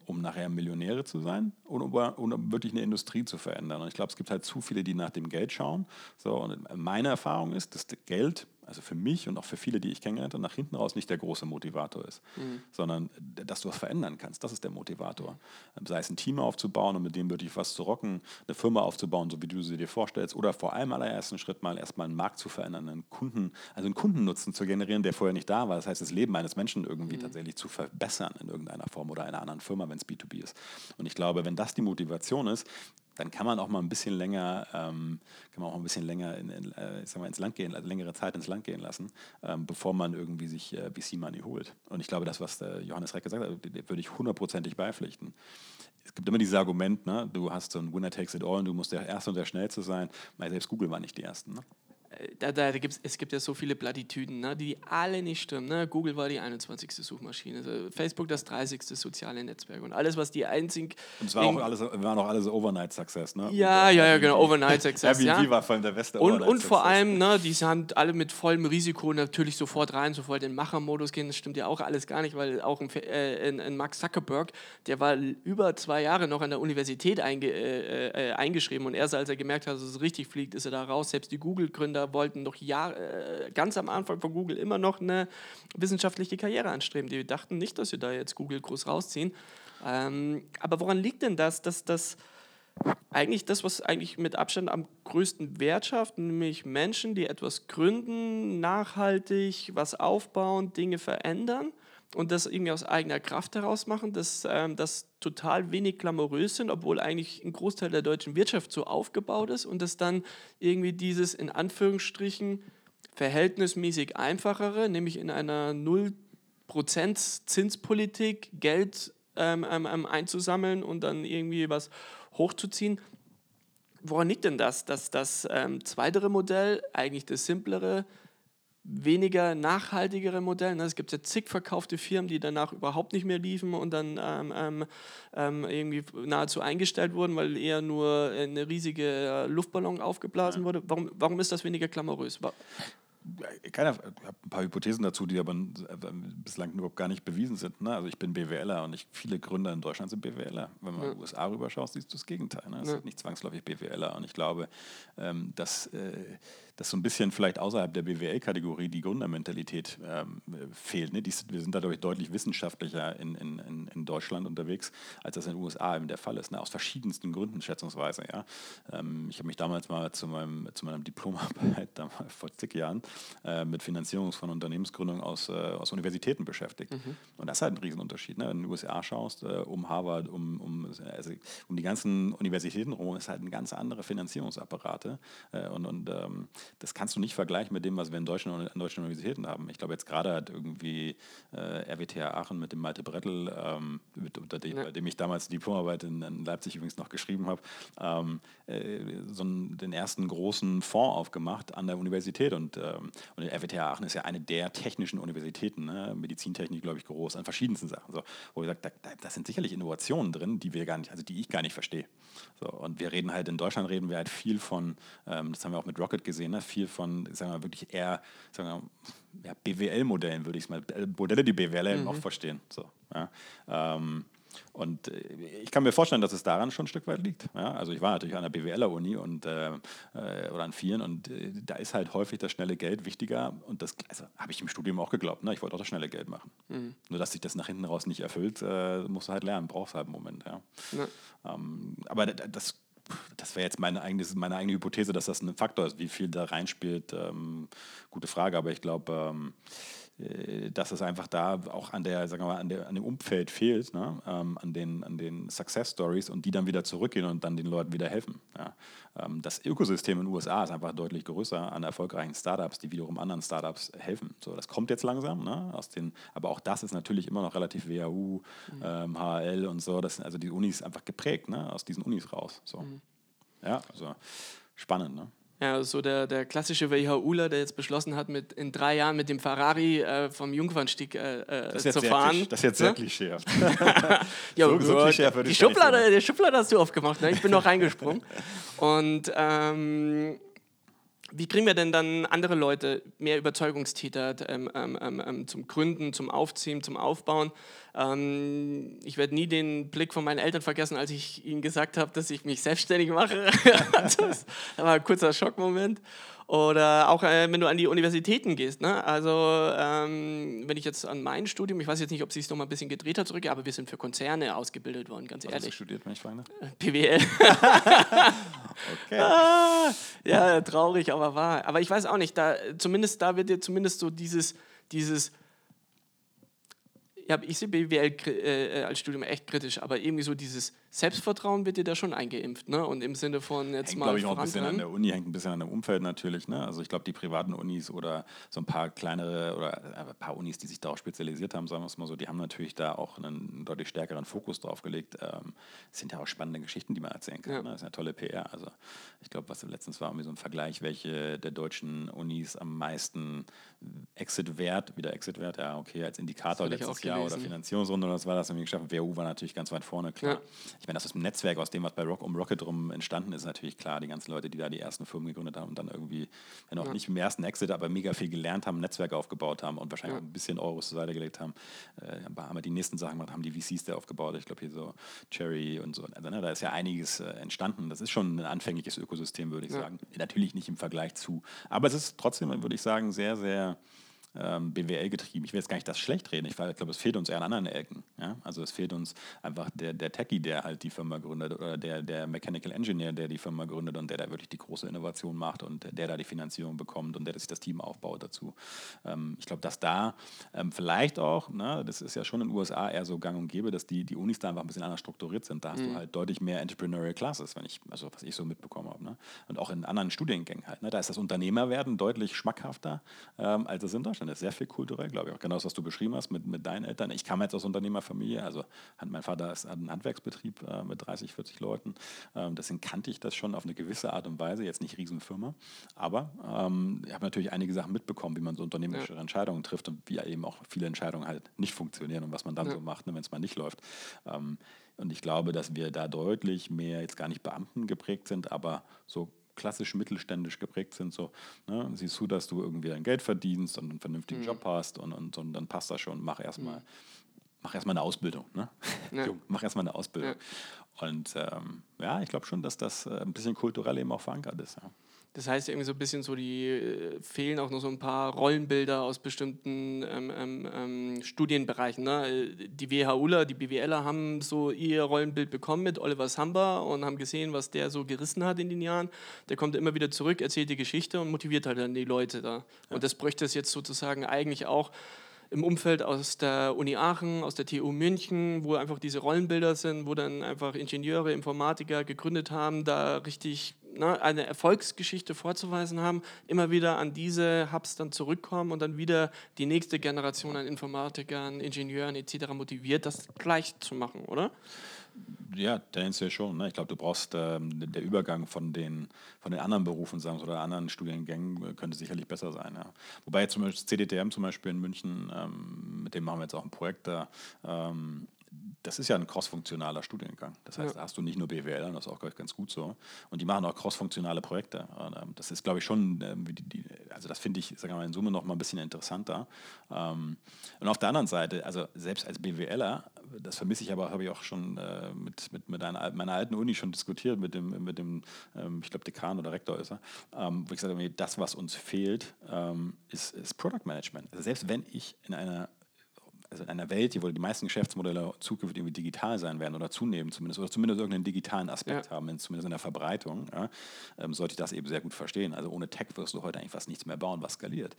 Um nachher Millionäre zu sein oder um, um wirklich eine Industrie zu verändern. Und ich glaube, es gibt halt zu viele, die nach dem Geld schauen. So, und meine Erfahrung ist, dass Geld also für mich und auch für viele, die ich kennengelernt habe, nach hinten raus nicht der große Motivator ist, mhm. sondern dass du was verändern kannst. Das ist der Motivator. Sei es ein Team aufzubauen und mit dem wirklich was zu rocken, eine Firma aufzubauen, so wie du sie dir vorstellst, oder vor allem allerersten Schritt mal erstmal einen Markt zu verändern, einen Kunden, also einen Kundennutzen zu generieren, der vorher nicht da war. Das heißt, das Leben eines Menschen irgendwie mhm. tatsächlich zu verbessern in irgendeiner Form oder einer anderen Firma, wenn es B2B ist. Und ich glaube, wenn das die Motivation ist, dann kann man auch mal ein bisschen länger, ähm, kann man auch ein bisschen länger in, in, äh, ich sag ins Land gehen, also längere Zeit ins Land gehen lassen, ähm, bevor man irgendwie sich äh, VC-Money holt. Und ich glaube, das, was Johannes Reck gesagt hat, würde ich hundertprozentig beipflichten. Es gibt immer dieses Argument, ne? du hast so ein Winner takes it all und du musst der Erste und der Schnellste sein. Weil selbst Google war nicht die Ersten. Ne? Da, da gibt's, es gibt ja so viele Plattitüden, ne, die alle nicht stimmen. Ne? Google war die 21. Suchmaschine, also Facebook das 30. soziale Netzwerk und alles, was die einzig. Und es war auch alles, waren auch alles Overnight Success, ne? Ja, ja, ja, genau, Overnight [LAUGHS] Success. Airbnb ja. war vor allem der beste und, und vor allem, ne, die sind alle mit vollem Risiko natürlich sofort rein, sofort in den Machermodus gehen. Das stimmt ja auch alles gar nicht, weil auch ein, äh, ein, ein Max Zuckerberg, der war über zwei Jahre noch an der Universität einge, äh, äh, eingeschrieben und erst als er gemerkt hat, dass es richtig fliegt, ist er da raus. Selbst die Google-Gründer wollten noch Jahre äh, ganz am Anfang von Google immer noch eine wissenschaftliche Karriere anstreben. Die dachten nicht, dass sie da jetzt Google groß rausziehen. Ähm, aber woran liegt denn das, dass das eigentlich das, was eigentlich mit Abstand am größten Wert schafft, nämlich Menschen, die etwas gründen, nachhaltig was aufbauen, Dinge verändern und das irgendwie aus eigener Kraft heraus machen, dass ähm, das total wenig glamourös sind, obwohl eigentlich ein Großteil der deutschen Wirtschaft so aufgebaut ist und dass dann irgendwie dieses in Anführungsstrichen verhältnismäßig einfachere, nämlich in einer 0% Zinspolitik Geld ähm, ähm, einzusammeln und dann irgendwie was hochzuziehen. Woran liegt denn das, dass das ähm, zweitere Modell, eigentlich das simplere, weniger nachhaltigere Modell. Ne? Es gibt ja zig verkaufte Firmen, die danach überhaupt nicht mehr liefen und dann ähm, ähm, ähm irgendwie nahezu eingestellt wurden, weil eher nur eine riesige äh, Luftballon aufgeblasen ja. wurde. Warum, warum ist das weniger glamourös? Keiner, ich habe ein paar Hypothesen dazu, die aber äh, bislang überhaupt gar nicht bewiesen sind. Ne? Also ich bin BWLer und ich, viele Gründer in Deutschland sind BWLer. Wenn man ja. in den USA rüberschaut, siehst du das Gegenteil. Ne? Es ja. sind nicht zwangsläufig BWLer. Und ich glaube, ähm, dass äh, dass so ein bisschen vielleicht außerhalb der BWL-Kategorie die Gründermentalität ähm, fehlt. Ne? Die, wir sind dadurch deutlich wissenschaftlicher in, in, in Deutschland unterwegs, als das in den USA eben der Fall ist. Ne? Aus verschiedensten Gründen, schätzungsweise. Ja? Ähm, ich habe mich damals mal zu, meinem, zu meiner Diplomarbeit [LAUGHS] vor zig Jahren äh, mit Finanzierung von Unternehmensgründung aus, äh, aus Universitäten beschäftigt. Mhm. Und das ist halt ein Riesenunterschied. Ne? Wenn du in den USA schaust, äh, um Harvard, um, um, also, um die ganzen Universitäten rum, ist halt eine ganz andere Finanzierungsapparate. Äh, und und ähm, das kannst du nicht vergleichen mit dem, was wir in deutschen, in deutschen Universitäten haben. Ich glaube, jetzt gerade hat irgendwie äh, RWTH Aachen mit dem Malte Brettel, ähm, mit, dem, ja. bei dem ich damals die Diplomarbeit in, in, Leipzig übrigens noch geschrieben habe, ähm, äh, so einen, den ersten großen Fonds aufgemacht an der Universität. Und, ähm, und RWTH Aachen ist ja eine der technischen Universitäten, ne? Medizintechnik, glaube ich, groß, an verschiedensten Sachen. So, wo ich sage, da, da, da sind sicherlich Innovationen drin, die wir gar nicht, also die ich gar nicht verstehe. So, und wir reden halt in Deutschland reden wir halt viel von, ähm, das haben wir auch mit Rocket gesehen, ne? viel von, sagen wir mal, wirklich eher sagen wir, ja, BWL-Modellen, würde ich es mal, äh, Modelle, die BWL mhm. auch verstehen. So, ja. ähm, und äh, ich kann mir vorstellen, dass es daran schon ein Stück weit liegt. Ja? Also ich war natürlich an der BWLer-Uni und äh, äh, oder an vielen und äh, da ist halt häufig das schnelle Geld wichtiger und das also, habe ich im Studium auch geglaubt. Ne? Ich wollte auch das schnelle Geld machen. Mhm. Nur dass sich das nach hinten raus nicht erfüllt, äh, musst du halt lernen, brauchst halt einen Moment. Ja? ja. Ähm, aber das das wäre jetzt meine eigene, meine eigene Hypothese, dass das ein Faktor ist. Wie viel da reinspielt, ähm, gute Frage. Aber ich glaube, ähm, äh, dass es einfach da auch an der, sagen wir mal, an, der, an dem Umfeld fehlt, ne? ähm, an, den, an den Success Stories und die dann wieder zurückgehen und dann den Leuten wieder helfen. Ja? Ähm, das Ökosystem in den USA ist einfach deutlich größer an erfolgreichen Startups, die wiederum anderen Startups helfen. So, das kommt jetzt langsam, ne? Aus den, aber auch das ist natürlich immer noch relativ WHU, mhm. ähm, HL und so. Das sind also die Unis einfach geprägt, ne? aus diesen Unis raus. So. Mhm. Ja, also spannend. Ne? Ja, so der, der klassische WHUler, der jetzt beschlossen hat, mit, in drei Jahren mit dem Ferrari äh, vom Jungfernstieg äh, äh zu fahren. das ist jetzt sehr ne? klischeehaft. [LAUGHS] ja, so, so klischeehaft die Schublade, die Schublade hast du aufgemacht, ne? ich bin noch reingesprungen. [LAUGHS] Und ähm, wie kriegen wir denn dann andere Leute, mehr Überzeugungstäter ähm, ähm, ähm, ähm, zum Gründen, zum Aufziehen, zum Aufbauen? Ähm, ich werde nie den Blick von meinen Eltern vergessen, als ich ihnen gesagt habe, dass ich mich selbstständig mache. [LAUGHS] das war ein kurzer Schockmoment. Oder auch äh, wenn du an die Universitäten gehst. Ne? Also ähm, wenn ich jetzt an mein Studium, ich weiß jetzt nicht, ob sich noch mal ein bisschen gedreht hat zurück, aber wir sind für Konzerne ausgebildet worden, ganz Was ehrlich. Hast du studiert, wenn ich frage? PWL. [LAUGHS] [LAUGHS] okay. Ah, ja, traurig, aber wahr. Aber ich weiß auch nicht, da, zumindest da wird dir zumindest so dieses, dieses ja, ich sehe BWL äh, als Studium echt kritisch, aber irgendwie so dieses Selbstvertrauen wird dir da schon eingeimpft, ne? Und im Sinne von jetzt hängt, mal. glaube ich, auch ein bisschen an der Uni, hängt ein bisschen an dem Umfeld natürlich. Ne? Also ich glaube, die privaten Unis oder so ein paar kleinere oder äh, ein paar Unis, die sich darauf spezialisiert haben, sagen wir es mal so, die haben natürlich da auch einen deutlich stärkeren Fokus drauf gelegt. Ähm, es sind ja auch spannende Geschichten, die man erzählen kann. Ja. Ne? Das ist eine tolle PR. Also ich glaube, was letztens war irgendwie so ein Vergleich, welche der deutschen Unis am meisten Exit-Wert, wieder Exit-Wert, ja, okay, als Indikator letztes Jahr oder Finanzierungsrunde oder was war das irgendwie geschafft. WU war natürlich ganz weit vorne, klar. Ja ich meine, das ist ein Netzwerk, aus dem, was bei Rock um Rocket rum entstanden ist, natürlich klar. Die ganzen Leute, die da die ersten Firmen gegründet haben und dann irgendwie, wenn auch ja. nicht im ersten Exit, aber mega viel gelernt haben, Netzwerk aufgebaut haben und wahrscheinlich ja. auch ein bisschen Euros zur Seite gelegt haben, äh, haben wir die nächsten Sachen gemacht, haben die VCs da aufgebaut. Ich glaube, hier so Cherry und so. Also, ne, da ist ja einiges äh, entstanden. Das ist schon ein anfängliches Ökosystem, würde ich ja. sagen. Natürlich nicht im Vergleich zu. Aber es ist trotzdem, würde ich sagen, sehr, sehr ähm, BWL getrieben. Ich will jetzt gar nicht das schlecht reden. Ich glaube, es fehlt uns eher an anderen Ecken. Ja? Also es fehlt uns einfach der, der Techie, der halt die Firma gründet oder der, der Mechanical Engineer, der die Firma gründet und der da wirklich die große Innovation macht und der da die Finanzierung bekommt und der sich das Team aufbaut dazu. Ähm, ich glaube, dass da ähm, vielleicht auch, ne, das ist ja schon in den USA eher so gang und gäbe, dass die, die Unis da einfach ein bisschen anders strukturiert sind. Da hast mhm. du halt deutlich mehr Entrepreneurial Classes, wenn ich, also was ich so mitbekommen habe. Ne? Und auch in anderen Studiengängen halt. Ne? Da ist das Unternehmerwerden deutlich schmackhafter, ähm, als es in Deutschland ist. Sehr viel kulturell, glaube ich. Auch genau das, was du beschrieben hast mit, mit deinen Eltern. Ich kam jetzt aus Unternehmerfamilie, also hat mein Vater ist, hat einen Handwerksbetrieb äh, mit 30, 40 Leuten. Ähm, deswegen kannte ich das schon auf eine gewisse Art und Weise, jetzt nicht Riesenfirma. Aber ähm, ich habe natürlich einige Sachen mitbekommen, wie man so unternehmerische ja. Entscheidungen trifft und wie eben auch viele Entscheidungen halt nicht funktionieren und was man dann ja. so macht, ne, wenn es mal nicht läuft. Ähm, und ich glaube, dass wir da deutlich mehr jetzt gar nicht Beamten geprägt sind, aber so klassisch mittelständisch geprägt sind. So, ne, siehst du, dass du irgendwie dein Geld verdienst und einen vernünftigen mhm. Job hast und, und, und, dann passt das schon. Mach erstmal. Mhm. Mach erstmal eine Ausbildung, ne? Ja. Jung, [LAUGHS] mach erstmal eine Ausbildung. Ja. Und ähm, ja, ich glaube schon, dass das äh, ein bisschen kulturell eben auch verankert ist. Ja. Das heißt irgendwie so ein bisschen so, die äh, fehlen auch noch so ein paar Rollenbilder aus bestimmten ähm, ähm, ähm Studienbereichen. Ne? Die WHUler, die BWLer haben so ihr Rollenbild bekommen mit Oliver Samba und haben gesehen, was der so gerissen hat in den Jahren. Der kommt immer wieder zurück, erzählt die Geschichte und motiviert halt dann die Leute da. Ja. Und das bräuchte es jetzt sozusagen eigentlich auch im Umfeld aus der Uni Aachen, aus der TU München, wo einfach diese Rollenbilder sind, wo dann einfach Ingenieure, Informatiker gegründet haben, da richtig ne, eine Erfolgsgeschichte vorzuweisen haben, immer wieder an diese Hubs dann zurückkommen und dann wieder die nächste Generation an Informatikern, Ingenieuren etc. motiviert, das gleich zu machen, oder? Ja, tendenziell schon. Ne? Ich glaube, du brauchst ähm, der Übergang von den, von den anderen Berufen sagen oder anderen Studiengängen äh, könnte sicherlich besser sein. Ja. Wobei zum Beispiel CDTM zum Beispiel in München, ähm, mit dem machen wir jetzt auch ein Projekt da, ähm, das ist ja ein crossfunktionaler Studiengang. Das heißt, ja. da hast du nicht nur BWL, und das ist auch ganz gut so. Und die machen auch crossfunktionale Projekte. Und, ähm, das ist, glaube ich, schon, ähm, die, die, also das finde ich, sagen wir mal, in Summe noch mal ein bisschen interessanter. Ähm, und auf der anderen Seite, also selbst als BWLer, das vermisse ich aber, habe ich auch schon äh, mit, mit, mit einer, meiner alten Uni schon diskutiert, mit dem, mit dem ähm, ich glaube, Dekan oder Rektor ist er, ähm, wo ich gesagt habe, das, was uns fehlt, ähm, ist, ist Product Management. Also selbst wenn ich in einer also in einer Welt, wo die meisten Geschäftsmodelle zukünftig irgendwie digital sein werden oder zunehmen zumindest, oder zumindest irgendeinen digitalen Aspekt ja. haben, zumindest in der Verbreitung, ja, ähm, sollte ich das eben sehr gut verstehen. Also ohne Tech wirst du heute eigentlich fast nichts mehr bauen, was skaliert.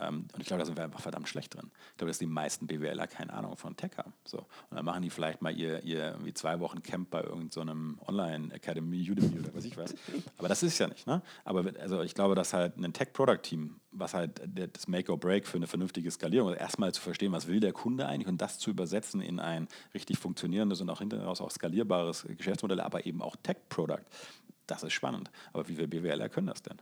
Ähm, und ich glaube, da sind wir einfach verdammt schlecht drin. Ich glaube, dass die meisten BWLer keine Ahnung von Tech haben. So. Und dann machen die vielleicht mal ihr, ihr wie zwei Wochen Camp bei irgendeinem so Online-Academy, Udemy oder was ich weiß. Aber das ist ja nicht. Ne? Aber also ich glaube, dass halt ein Tech-Product-Team, was halt das Make or Break für eine vernünftige Skalierung, erstmal zu verstehen, was will der Kunde, eigentlich und das zu übersetzen in ein richtig funktionierendes und auch hinterher raus auch skalierbares Geschäftsmodell, aber eben auch Tech-Product, das ist spannend. Aber wie viele BWLer können das denn?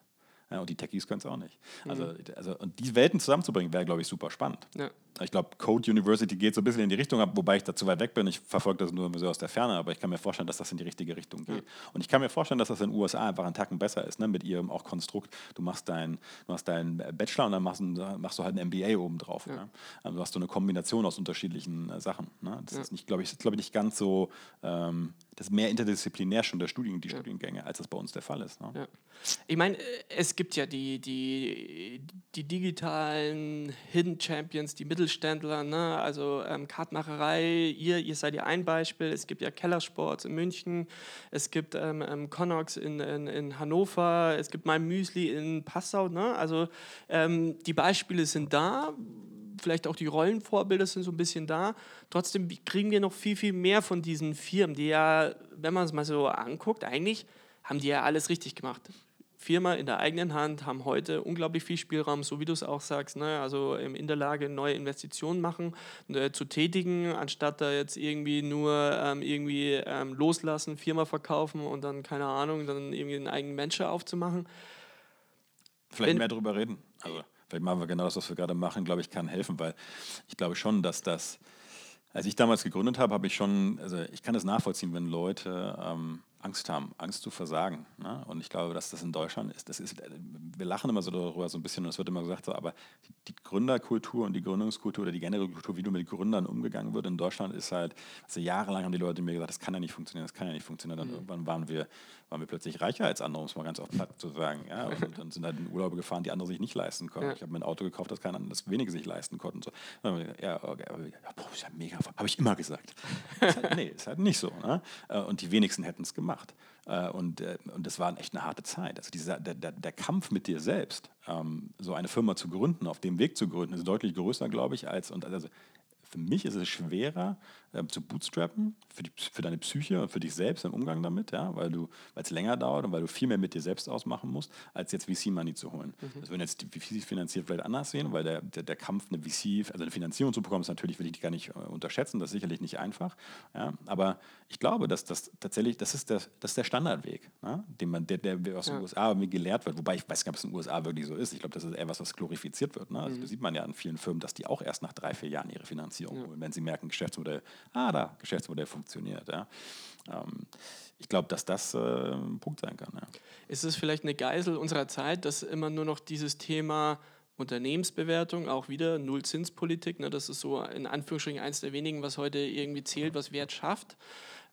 Ja, und die Techies können es auch nicht. Also, mhm. also, und die Welten zusammenzubringen, wäre, glaube ich, super spannend. Ja. Ich glaube, Code University geht so ein bisschen in die Richtung ab, wobei ich da zu weit weg bin. Ich verfolge das nur so aus der Ferne, aber ich kann mir vorstellen, dass das in die richtige Richtung geht. Ja. Und ich kann mir vorstellen, dass das in den USA einfach einen Tacken besser ist, ne? mit ihrem auch Konstrukt. Du machst deinen dein Bachelor und dann machst, machst, du halt ein MBA obendrauf. Ja. Ne? Also du hast so eine Kombination aus unterschiedlichen äh, Sachen. Ne? Das ist nicht, glaube ich, glaub ich, nicht ganz so. Ähm, das ist mehr interdisziplinär schon der Studien, die ja. Studiengänge, als das bei uns der Fall ist. Ne? Ja. Ich meine, äh, es gibt ja die, die, die digitalen Hidden Champions, die Mittelständler, ne? also ähm, Kartmacherei, ihr, ihr seid ja ein Beispiel, es gibt ja Kellersports in München, es gibt ähm, ähm, Connox in, in, in, Hannover, es gibt mein Müsli in Passau, ne? also ähm, die Beispiele sind da, vielleicht auch die Rollenvorbilder sind so ein bisschen da. Trotzdem kriegen wir noch viel, viel mehr von diesen Firmen, die ja, wenn man es mal so anguckt, eigentlich haben die ja alles richtig gemacht. Firma in der eigenen Hand, haben heute unglaublich viel Spielraum, so wie du es auch sagst, ne? also in der Lage, neue Investitionen machen, äh, zu tätigen, anstatt da jetzt irgendwie nur ähm, irgendwie ähm, loslassen, Firma verkaufen und dann, keine Ahnung, dann irgendwie einen eigenen Menschen aufzumachen. Vielleicht Wenn, mehr darüber reden. Also vielleicht machen wir genau das, was wir gerade machen, glaube ich, kann helfen, weil ich glaube schon, dass das, als ich damals gegründet habe, habe ich schon, also ich kann das nachvollziehen, wenn Leute ähm, Angst haben, Angst zu versagen. Ne? Und ich glaube, dass das in Deutschland ist, das ist, wir lachen immer so darüber so ein bisschen und es wird immer gesagt, so, aber die, Gründerkultur und die Gründungskultur oder die generelle Kultur, wie du mit Gründern umgegangen wird in Deutschland, ist halt, also jahrelang haben die Leute mir gesagt, das kann ja nicht funktionieren, das kann ja nicht funktionieren. Dann mhm. irgendwann waren wir, waren wir plötzlich reicher als andere, um es mal ganz auf platt zu sagen. Ja? [LAUGHS] Und, und, sind halt in Urlaube gefahren, die andere sich nicht leisten konnten. Ja. Ich habe mir ein Auto gekauft, das kein das wenige sich leisten konnten. So. Ja, okay, aber, boah, ist ja mega, habe ich immer gesagt. ist halt, nee, ist halt nicht so. Ne? Äh, und die wenigsten hätten es gemacht. Äh, und, äh, und das war echt eine harte Zeit. Also dieser, der, der, der Kampf mit dir selbst, ähm, so eine Firma zu gründen, auf dem Weg zu gründen, ist deutlich größer, glaube ich, als und also für mich ist es schwerer äh, zu bootstrappen, für, die, für deine Psyche und für dich selbst im Umgang damit, ja, weil es länger dauert und weil du viel mehr mit dir selbst ausmachen musst, als jetzt VC-Money zu holen. Mhm. Das würden jetzt die VCs finanziert vielleicht anders sehen, weil der, der, der, Kampf, eine VC, also eine Finanzierung zu bekommen, ist natürlich, will ich gar nicht äh, unterschätzen, das ist sicherlich nicht einfach. Ja, aber ich glaube, dass das tatsächlich, das ist der, das ist der Standardweg, ne, den man, der, der aus den USA mir gelehrt wird, wobei ich weiß nicht, ob es in den USA wirklich so ist. Ich glaube, das ist eher was, was glorifiziert wird. Ne? Also mhm. Das sieht man ja an vielen Firmen, dass die auch erst nach drei, vier Jahren ihre Finanzierung Finanzierung ja. holen, wenn sie merken, Geschäftsmodell, ah, da, Geschäftsmodell funktioniert. Ja. Ähm, ich glaube, dass das äh, ein Punkt sein kann. Ja. Ist es vielleicht eine Geisel unserer Zeit, dass immer nur noch dieses Thema Unternehmensbewertung, auch wieder Nullzinspolitik, ne, das ist so in Anführungsstrichen eines der wenigen, was heute irgendwie zählt, was Wert schafft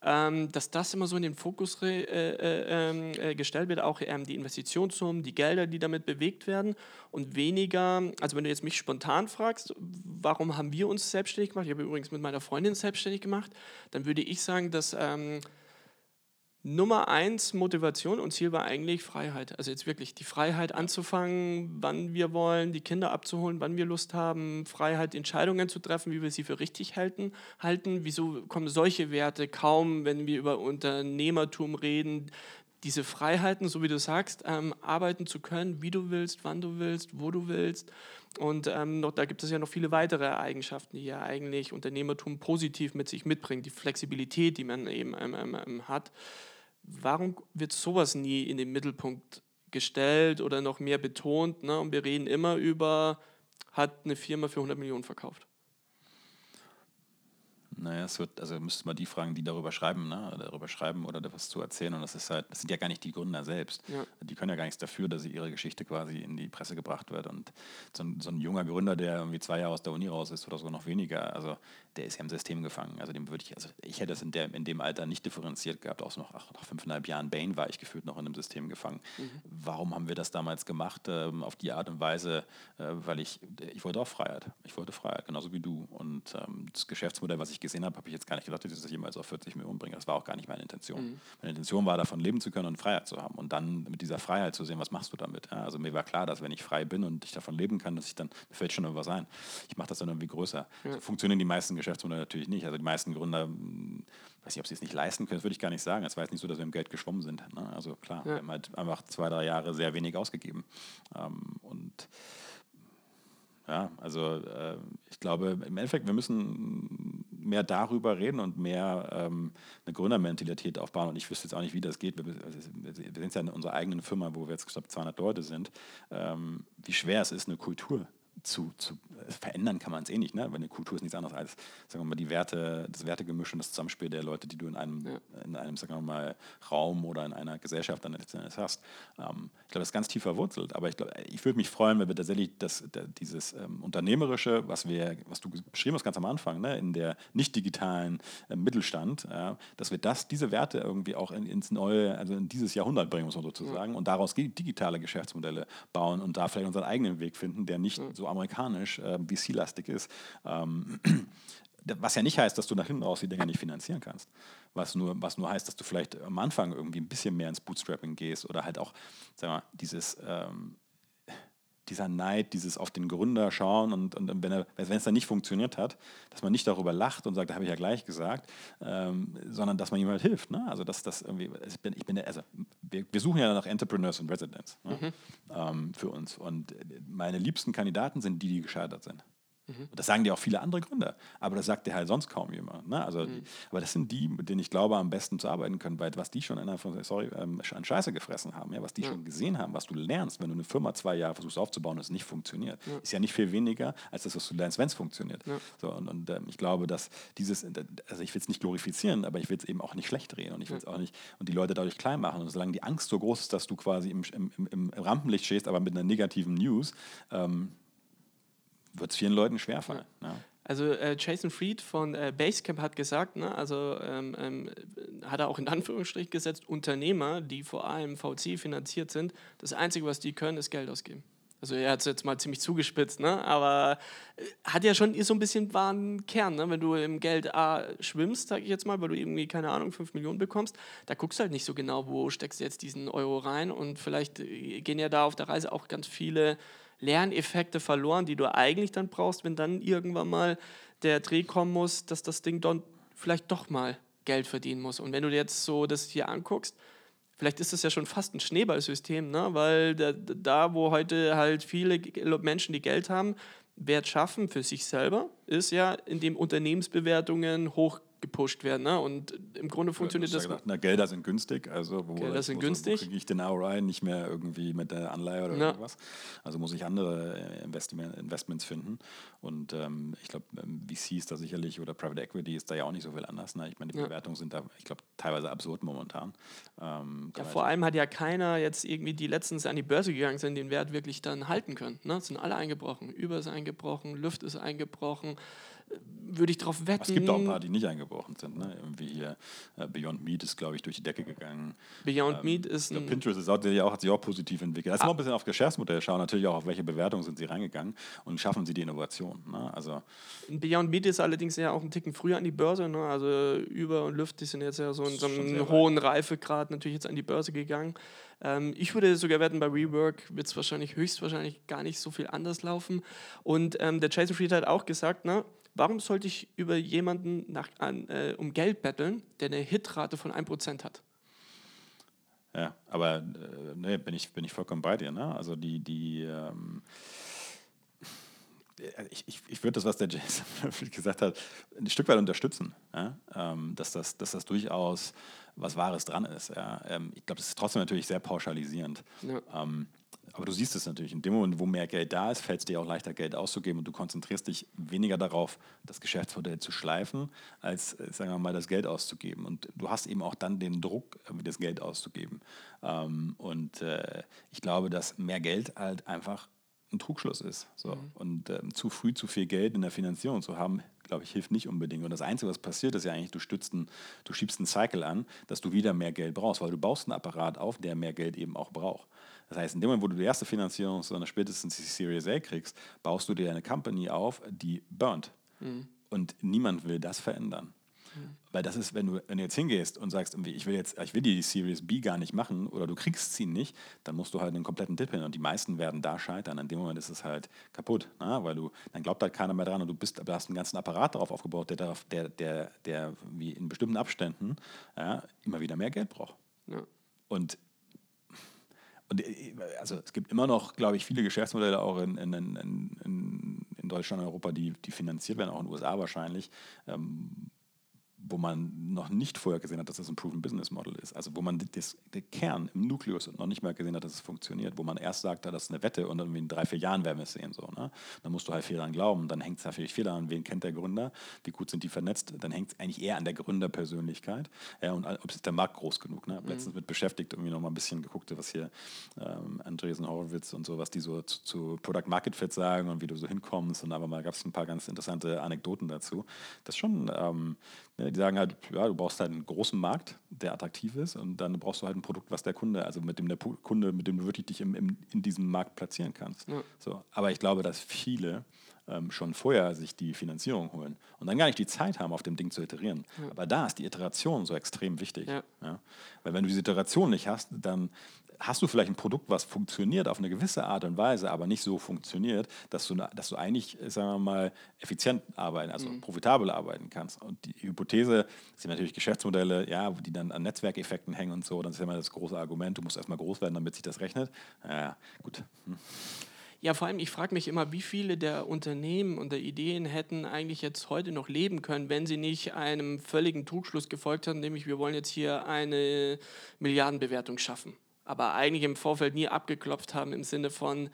dass das immer so in den Fokus äh, äh, ähm, äh, gestellt wird, auch ähm, die Investitionssummen, die Gelder, die damit bewegt werden und weniger, also wenn du jetzt mich spontan fragst, warum haben wir uns selbstständig gemacht, ich habe übrigens mit meiner Freundin selbstständig gemacht, dann würde ich sagen, dass ähm, Nummer eins Motivation und Ziel war eigentlich Freiheit. Also jetzt wirklich die Freiheit anzufangen, wann wir wollen, die Kinder abzuholen, wann wir Lust haben, Freiheit, Entscheidungen zu treffen, wie wir sie für richtig halten. halten. Wieso kommen solche Werte kaum, wenn wir über Unternehmertum reden? Diese Freiheiten, so wie du sagst, ähm, arbeiten zu können, wie du willst, wann du willst, wo du willst. Und ähm, noch, da gibt es ja noch viele weitere Eigenschaften, die ja eigentlich Unternehmertum positiv mit sich mitbringt. Die Flexibilität, die man eben ähm, ähm, ähm hat warum wird sowas nie in den Mittelpunkt gestellt oder noch mehr betont? Ne? Und wir reden immer über, hat eine Firma für 100 Millionen verkauft. Naja, es wird, also müsste man die fragen, die darüber schreiben, ne? darüber schreiben oder was zu erzählen. Und das ist halt, das sind ja gar nicht die Gründer selbst. Ja. Die können ja gar nichts dafür, dass sie ihre Geschichte quasi in die Presse gebracht wird. Und so ein, so ein junger Gründer, der irgendwie zwei Jahre aus der Uni raus ist oder sogar noch weniger, also der ist ja im System gefangen. Also dem würde ich, also ich hätte es in, der, in dem Alter nicht differenziert gehabt, auch so noch ach, nach fünfeinhalb Jahren Bain war ich gefühlt noch in einem System gefangen. Mhm. Warum haben wir das damals gemacht? Ähm, auf die Art und Weise, äh, weil ich, ich wollte auch Freiheit. Ich wollte Freiheit, genauso wie du. Und ähm, das Geschäftsmodell, was ich gesehen habe, habe ich jetzt gar nicht gedacht, dass ich das jemals auf 40 Millionen bringe. Das war auch gar nicht meine Intention. Mhm. Meine Intention war, davon leben zu können und Freiheit zu haben. Und dann mit dieser Freiheit zu sehen, was machst du damit? Ja, also mir war klar, dass wenn ich frei bin und ich davon leben kann, dass ich dann, mir fällt schon irgendwas ein. Ich mache das dann irgendwie größer. Ja. So funktionieren die meisten Geschäftsmodelle natürlich nicht. Also die meisten Gründer, hm, weiß nicht, ob sie es nicht leisten können, das würde ich gar nicht sagen. Es war jetzt nicht so, dass wir im Geld geschwommen sind. Ne? Also klar, ja. wir haben halt einfach zwei, drei Jahre sehr wenig ausgegeben. Ähm, und ja, also äh, ich glaube, im Endeffekt, wir müssen mehr darüber reden und mehr ähm, eine Gründermentalität aufbauen. Und ich wüsste jetzt auch nicht, wie das geht. Wir, wir sind ja in unserer eigenen Firma, wo wir jetzt, glaube 200 Leute sind, ähm, wie schwer es ist, eine Kultur zu, zu verändern kann man es eh nicht, ne? weil eine Kultur ist nichts anderes als, sagen wir mal, die Werte, das Wertegemisch und das Zusammenspiel der Leute, die du in einem, ja. in einem sagen wir mal, Raum oder in einer Gesellschaft dann letztendlich hast. Ähm, glaube, das ist ganz tief verwurzelt, aber ich glaube, ich würde mich freuen, wenn wir tatsächlich das, dieses ähm, Unternehmerische, was wir, was du beschrieben hast ganz am Anfang, ne? in der nicht digitalen äh, Mittelstand, äh, dass wir das, diese Werte irgendwie auch in, ins neue, also in dieses Jahrhundert bringen, muss man sozusagen, ja. und daraus digitale Geschäftsmodelle bauen und da vielleicht unseren eigenen Weg finden, der nicht ja. so amerikanisch äh, VC-lastig ist. Ähm, [CLEARS THROAT] was ja nicht heißt, dass du nach hinten raus die Dinger nicht finanzieren kannst. Was nur, was nur heißt, dass du vielleicht am Anfang irgendwie ein bisschen mehr ins Bootstrapping gehst oder halt auch, sag mal, dieses, ähm, dieser Neid, dieses auf den Gründer schauen und, und wenn, er, wenn es dann nicht funktioniert hat, dass man nicht darüber lacht und sagt, da habe ich ja gleich gesagt, ähm, sondern dass man ihm halt hilft. Ne? Also dass das irgendwie, ich bin, ich bin, also wir, wir suchen ja nach Entrepreneurs und Residents ne? mhm. ähm, für uns und meine liebsten Kandidaten sind die, die gescheitert sind. Mhm. Das sagen dir auch viele andere Gründer, aber das sagt dir halt sonst kaum jemand. Ne? Also, mhm. Aber das sind die, mit denen ich glaube, am besten zu arbeiten können, weil was die schon in von, sorry, ähm, an Scheiße gefressen haben, ja? was die ja. schon gesehen haben, was du lernst, wenn du eine Firma zwei Jahre versuchst aufzubauen und es nicht funktioniert, ja. ist ja nicht viel weniger als das, was du lernst, wenn es funktioniert. So, und, und ähm, ich glaube, dass dieses, also ich will es nicht glorifizieren, aber ich will es eben auch nicht schlecht drehen und ich will es auch nicht und die Leute dadurch klein machen. Und solange die Angst so groß ist, dass du quasi im, im, im Rampenlicht stehst, aber mit einer negativen News, ähm, wird es vielen Leuten schwerfallen. Ja. Ja. Also äh, Jason Fried von äh, Basecamp hat gesagt, ne, also ähm, ähm, hat er auch in Anführungsstrich gesetzt, Unternehmer, die vor allem VC finanziert sind, das Einzige, was die können, ist Geld ausgeben. Also er hat es jetzt mal ziemlich zugespitzt, ne? aber äh, hat ja schon so ein bisschen wahren Kern. Ne? Wenn du im Geld A schwimmst, sage ich jetzt mal, weil du irgendwie, keine Ahnung, 5 Millionen bekommst, da guckst du halt nicht so genau, wo steckst du jetzt diesen Euro rein und vielleicht äh, gehen ja da auf der Reise auch ganz viele Lerneffekte verloren, die du eigentlich dann brauchst, wenn dann irgendwann mal der Dreh kommen muss, dass das Ding dann vielleicht doch mal Geld verdienen muss. Und wenn du dir jetzt so das hier anguckst, vielleicht ist das ja schon fast ein Schneeballsystem, ne? weil da, da, wo heute halt viele Menschen, die Geld haben, Wert schaffen für sich selber, ist ja, indem Unternehmensbewertungen hoch gepusht werden. Ne? Und im Grunde funktioniert ja, das. Gesagt, na, Gelder sind günstig, also wo, Gelder sind wo, günstig. kriege ich den ROI nicht mehr irgendwie mit der Anleihe oder ja. irgendwas. Also muss ich andere äh, Investment, Investments finden. Und ähm, ich glaube, ähm, VC ist da sicherlich oder Private Equity ist da ja auch nicht so viel anders. Ne? Ich meine, die ja. Bewertungen sind da, ich glaube, teilweise absurd momentan. Ähm, ja, vor allem hat ja keiner jetzt irgendwie, die letztens an die Börse gegangen sind, den Wert wirklich dann halten können. Ne? Sind alle eingebrochen. Uber ist eingebrochen, Lyft ist eingebrochen würde ich darauf wetten. Es gibt auch ein paar, die nicht eingebrochen sind. Ne? Irgendwie hier äh, Beyond Meat ist, glaube ich, durch die Decke gegangen. Beyond ähm, Meat ist ein. Pinterest ist auch, auch, hat sich auch positiv entwickelt. Erstmal ah. ein bisschen auf Geschäftsmodell schauen, natürlich auch auf welche Bewertungen sind sie reingegangen und schaffen sie die Innovation. Ne? Also Beyond Meat ist allerdings ja auch ein Ticken früher an die Börse. Ne? Also Über und Lüft, die sind jetzt ja so in so einem hohen Reifegrad natürlich jetzt an die Börse gegangen. Ähm, ich würde sogar wetten, bei Rework wird es wahrscheinlich höchstwahrscheinlich gar nicht so viel anders laufen. Und ähm, der Jason Fried hat auch gesagt, ne, Warum sollte ich über jemanden nach, an, äh, um Geld betteln, der eine Hitrate von 1% hat? Ja, aber äh, nee, bin, ich, bin ich vollkommen bei dir. Ne? Also die, die ähm, ich, ich, ich würde das, was der [LAUGHS] Jason gesagt hat, ein Stück weit unterstützen, ja? ähm, dass, das, dass das durchaus was Wahres dran ist. Ja? Ähm, ich glaube, das ist trotzdem natürlich sehr pauschalisierend. Ja. Aber du siehst es natürlich, in dem Moment, wo mehr Geld da ist, fällt es dir auch leichter, Geld auszugeben und du konzentrierst dich weniger darauf, das Geschäftsmodell zu schleifen, als, äh, sagen wir mal, das Geld auszugeben. Und du hast eben auch dann den Druck, äh, das Geld auszugeben. Ähm, und äh, ich glaube, dass mehr Geld halt einfach ein Trugschluss ist. So. Mhm. Und ähm, zu früh zu viel Geld in der Finanzierung zu haben, glaube ich, hilft nicht unbedingt. Und das Einzige, was passiert, ist ja eigentlich, du stützt einen, du schiebst einen Cycle an, dass du wieder mehr Geld brauchst, weil du baust einen Apparat auf, der mehr Geld eben auch braucht. Das heißt, in dem Moment, wo du die erste Finanzierung, sondern spätestens die Series A kriegst, baust du dir eine Company auf, die burnt. Mhm. Und niemand will das verändern. Mhm. Weil das ist, wenn du, wenn du jetzt hingehst und sagst, ich will jetzt, ich will die Series B gar nicht machen oder du kriegst sie nicht, dann musst du halt einen kompletten Dip hin. Und die meisten werden da scheitern. In dem Moment ist es halt kaputt, na? weil du, dann glaubt halt keiner mehr dran und du bist, du hast einen ganzen Apparat darauf aufgebaut, der, darauf, der, der, der wie in bestimmten Abständen ja, immer wieder mehr Geld braucht. Ja. Und und äh, also es gibt immer noch, glaube ich, viele Geschäftsmodelle auch in, in, in, in Deutschland und Europa, die, die finanziert werden, auch in den USA wahrscheinlich, ähm, wo man noch nicht vorher gesehen hat, dass das ein Proven Business Model ist. Also wo man das, der Kern im Nukleus noch nicht mal gesehen hat, dass es funktioniert. Wo man erst sagt, das ist eine Wette und dann in drei, vier Jahren werden wir es sehen. So, ne? Dann musst du halt viel daran glauben. Dann hängt es natürlich viel daran, wen kennt der Gründer, wie gut sind die vernetzt. Dann hängt es eigentlich eher an der Gründerpersönlichkeit ja, und ob ist der Markt groß genug. Ne? Mhm. Letztens mit beschäftigt, irgendwie noch mal ein bisschen geguckt, was hier ähm, Andresen Horowitz und so, was die so zu, zu, Product Market Fit sagen und wie du so hinkommst. Und aber mal gab es ein paar ganz interessante Anekdoten dazu. Das ist schon ähm, die sagen halt, ja, du brauchst halt einen großen Markt, der attraktiv ist und dann brauchst du halt ein Produkt, was der Kunde, also mit dem der Kunde, mit dem du wirklich dich im, im, in diesem Markt platzieren kannst. Ja. So, aber ich glaube, dass viele ähm, schon vorher sich die Finanzierung holen und dann gar nicht die Zeit haben, auf dem Ding zu iterieren. Ja. Aber da ist die Iteration so extrem wichtig. Ja. Weil wenn du diese Iteration nicht hast, dann hast du vielleicht ein Produkt, was funktioniert auf eine gewisse Art und Weise, aber nicht so funktioniert, dass du, dass du eigentlich, sagen wir mal, effizient arbeiten, also mhm. profitabel arbeiten kannst. Und die Hypothese sind natürlich Geschäftsmodelle, ja, die dann an Netzwerkeffekten hängen und so. Dann ist immer das große Argument, du musst erstmal groß werden, damit sich das rechnet. Ja, gut. Hm. Ja, vor allem, ich frage mich immer, wie viele der Unternehmen und der Ideen hätten eigentlich jetzt heute noch leben können, wenn sie nicht einem völligen Trugschluss gefolgt haben, nämlich wir wollen jetzt hier eine Milliardenbewertung schaffen. Aber eigentlich im Vorfeld nie abgeklopft haben im Sinne von,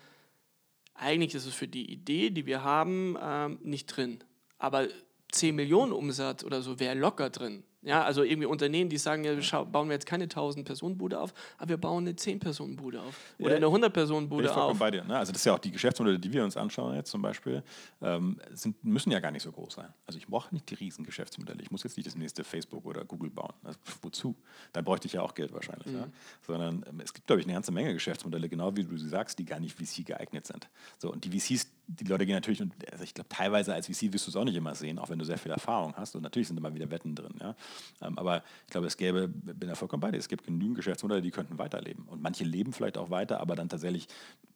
eigentlich ist es für die Idee, die wir haben, ähm, nicht drin. Aber 10 Millionen Umsatz oder so wäre locker drin. Ja, also irgendwie Unternehmen, die sagen, ja, wir bauen wir jetzt keine 1000-Personen-Bude auf, aber wir bauen eine 10-Personen-Bude auf oder eine 100-Personen-Bude auf. Bei dir, ne? Also das ist ja auch die Geschäftsmodelle, die wir uns anschauen jetzt zum Beispiel, ähm, sind, müssen ja gar nicht so groß sein. Also ich brauche nicht die riesen Geschäftsmodelle. Ich muss jetzt nicht das nächste Facebook oder Google bauen. Also, wozu? Dann bräuchte ich ja auch Geld wahrscheinlich. Mhm. Ja? Sondern ähm, es gibt, glaube ich, eine ganze Menge Geschäftsmodelle, genau wie du sie sagst, die gar nicht VC geeignet sind. So, und die VCs, die Leute gehen natürlich, und also ich glaube, teilweise als VC wirst du es auch nicht immer sehen, auch wenn du sehr viel Erfahrung hast. Und natürlich sind immer wieder Wetten drin. Ja? Ähm, aber ich glaube, es gäbe, bin da vollkommen bei dir, es gibt genügend Geschäftsmodelle, die könnten weiterleben. Und manche leben vielleicht auch weiter, aber dann tatsächlich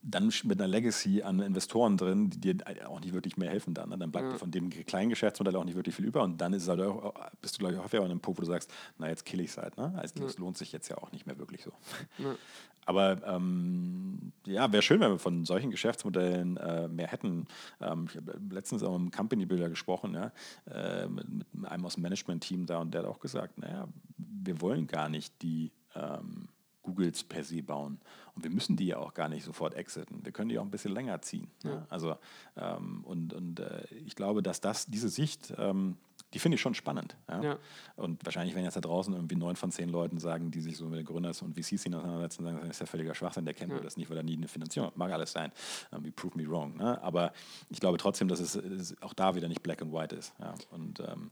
dann mit einer Legacy an Investoren drin, die dir auch nicht wirklich mehr helfen dann. Ne? Dann bleibt ja. von dem kleinen Geschäftsmodell auch nicht wirklich viel über und dann ist halt auch, bist du, glaube ich, häufig an einem Punkt, wo du sagst, na, jetzt kill ich es halt. Ne? Also das ja. lohnt sich jetzt ja auch nicht mehr wirklich so. Ja. Aber ähm, ja, wäre schön, wenn wir von solchen Geschäftsmodellen äh, mehr hätten. Ähm, ich habe letztens auch im Company Builder gesprochen, ja, äh, mit, mit, einem aus dem Management-Team da und der hat auch gesagt, naja, wir wollen gar nicht die ähm, Googles per se bauen. Und wir müssen die ja auch gar nicht sofort exiten. Wir können die auch ein bisschen länger ziehen. Ja. Ja? Also, ähm, und und äh, ich glaube, dass das, diese Sicht ähm, die finde ich schon spannend. Ja? ja? Und wahrscheinlich, wenn jetzt da draußen irgendwie neun von zehn Leuten sagen, die sich so mit Gründers und VCs auseinandersetzen, sagen, das ist ja völliger Schwachsinn, der kennt ja. das nicht, weil er nie eine Finanzierung hat. Mag alles sein. Um, ähm, prove me wrong. Ne? Aber ich glaube trotzdem, dass es, es, auch da wieder nicht black and white ist. Ja? Und ähm,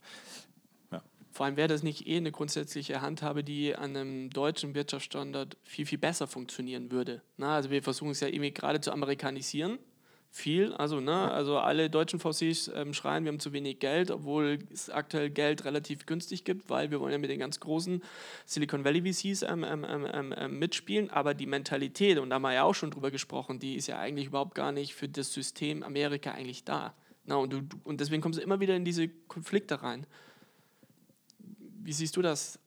vor allem wäre das nicht eh eine grundsätzliche Handhabe, die an einem deutschen Wirtschaftsstandard viel, viel besser funktionieren würde. Na, also wir versuchen es ja irgendwie gerade zu amerikanisieren viel. Also, ne, also alle deutschen VCs ähm, schreien, wir haben zu wenig Geld, obwohl es aktuell Geld relativ günstig gibt, weil wir wollen ja mit den ganz großen Silicon Valley VCs ähm ähm, ähm, ähm, ähm, mitspielen. Aber die Mentalität, und da haben wir ja auch schon drüber gesprochen, die ist ja eigentlich überhaupt gar nicht für das System Amerika eigentlich da. Na, und, du, und deswegen kommst du immer wieder in diese Konflikte rein. Wie siehst du das?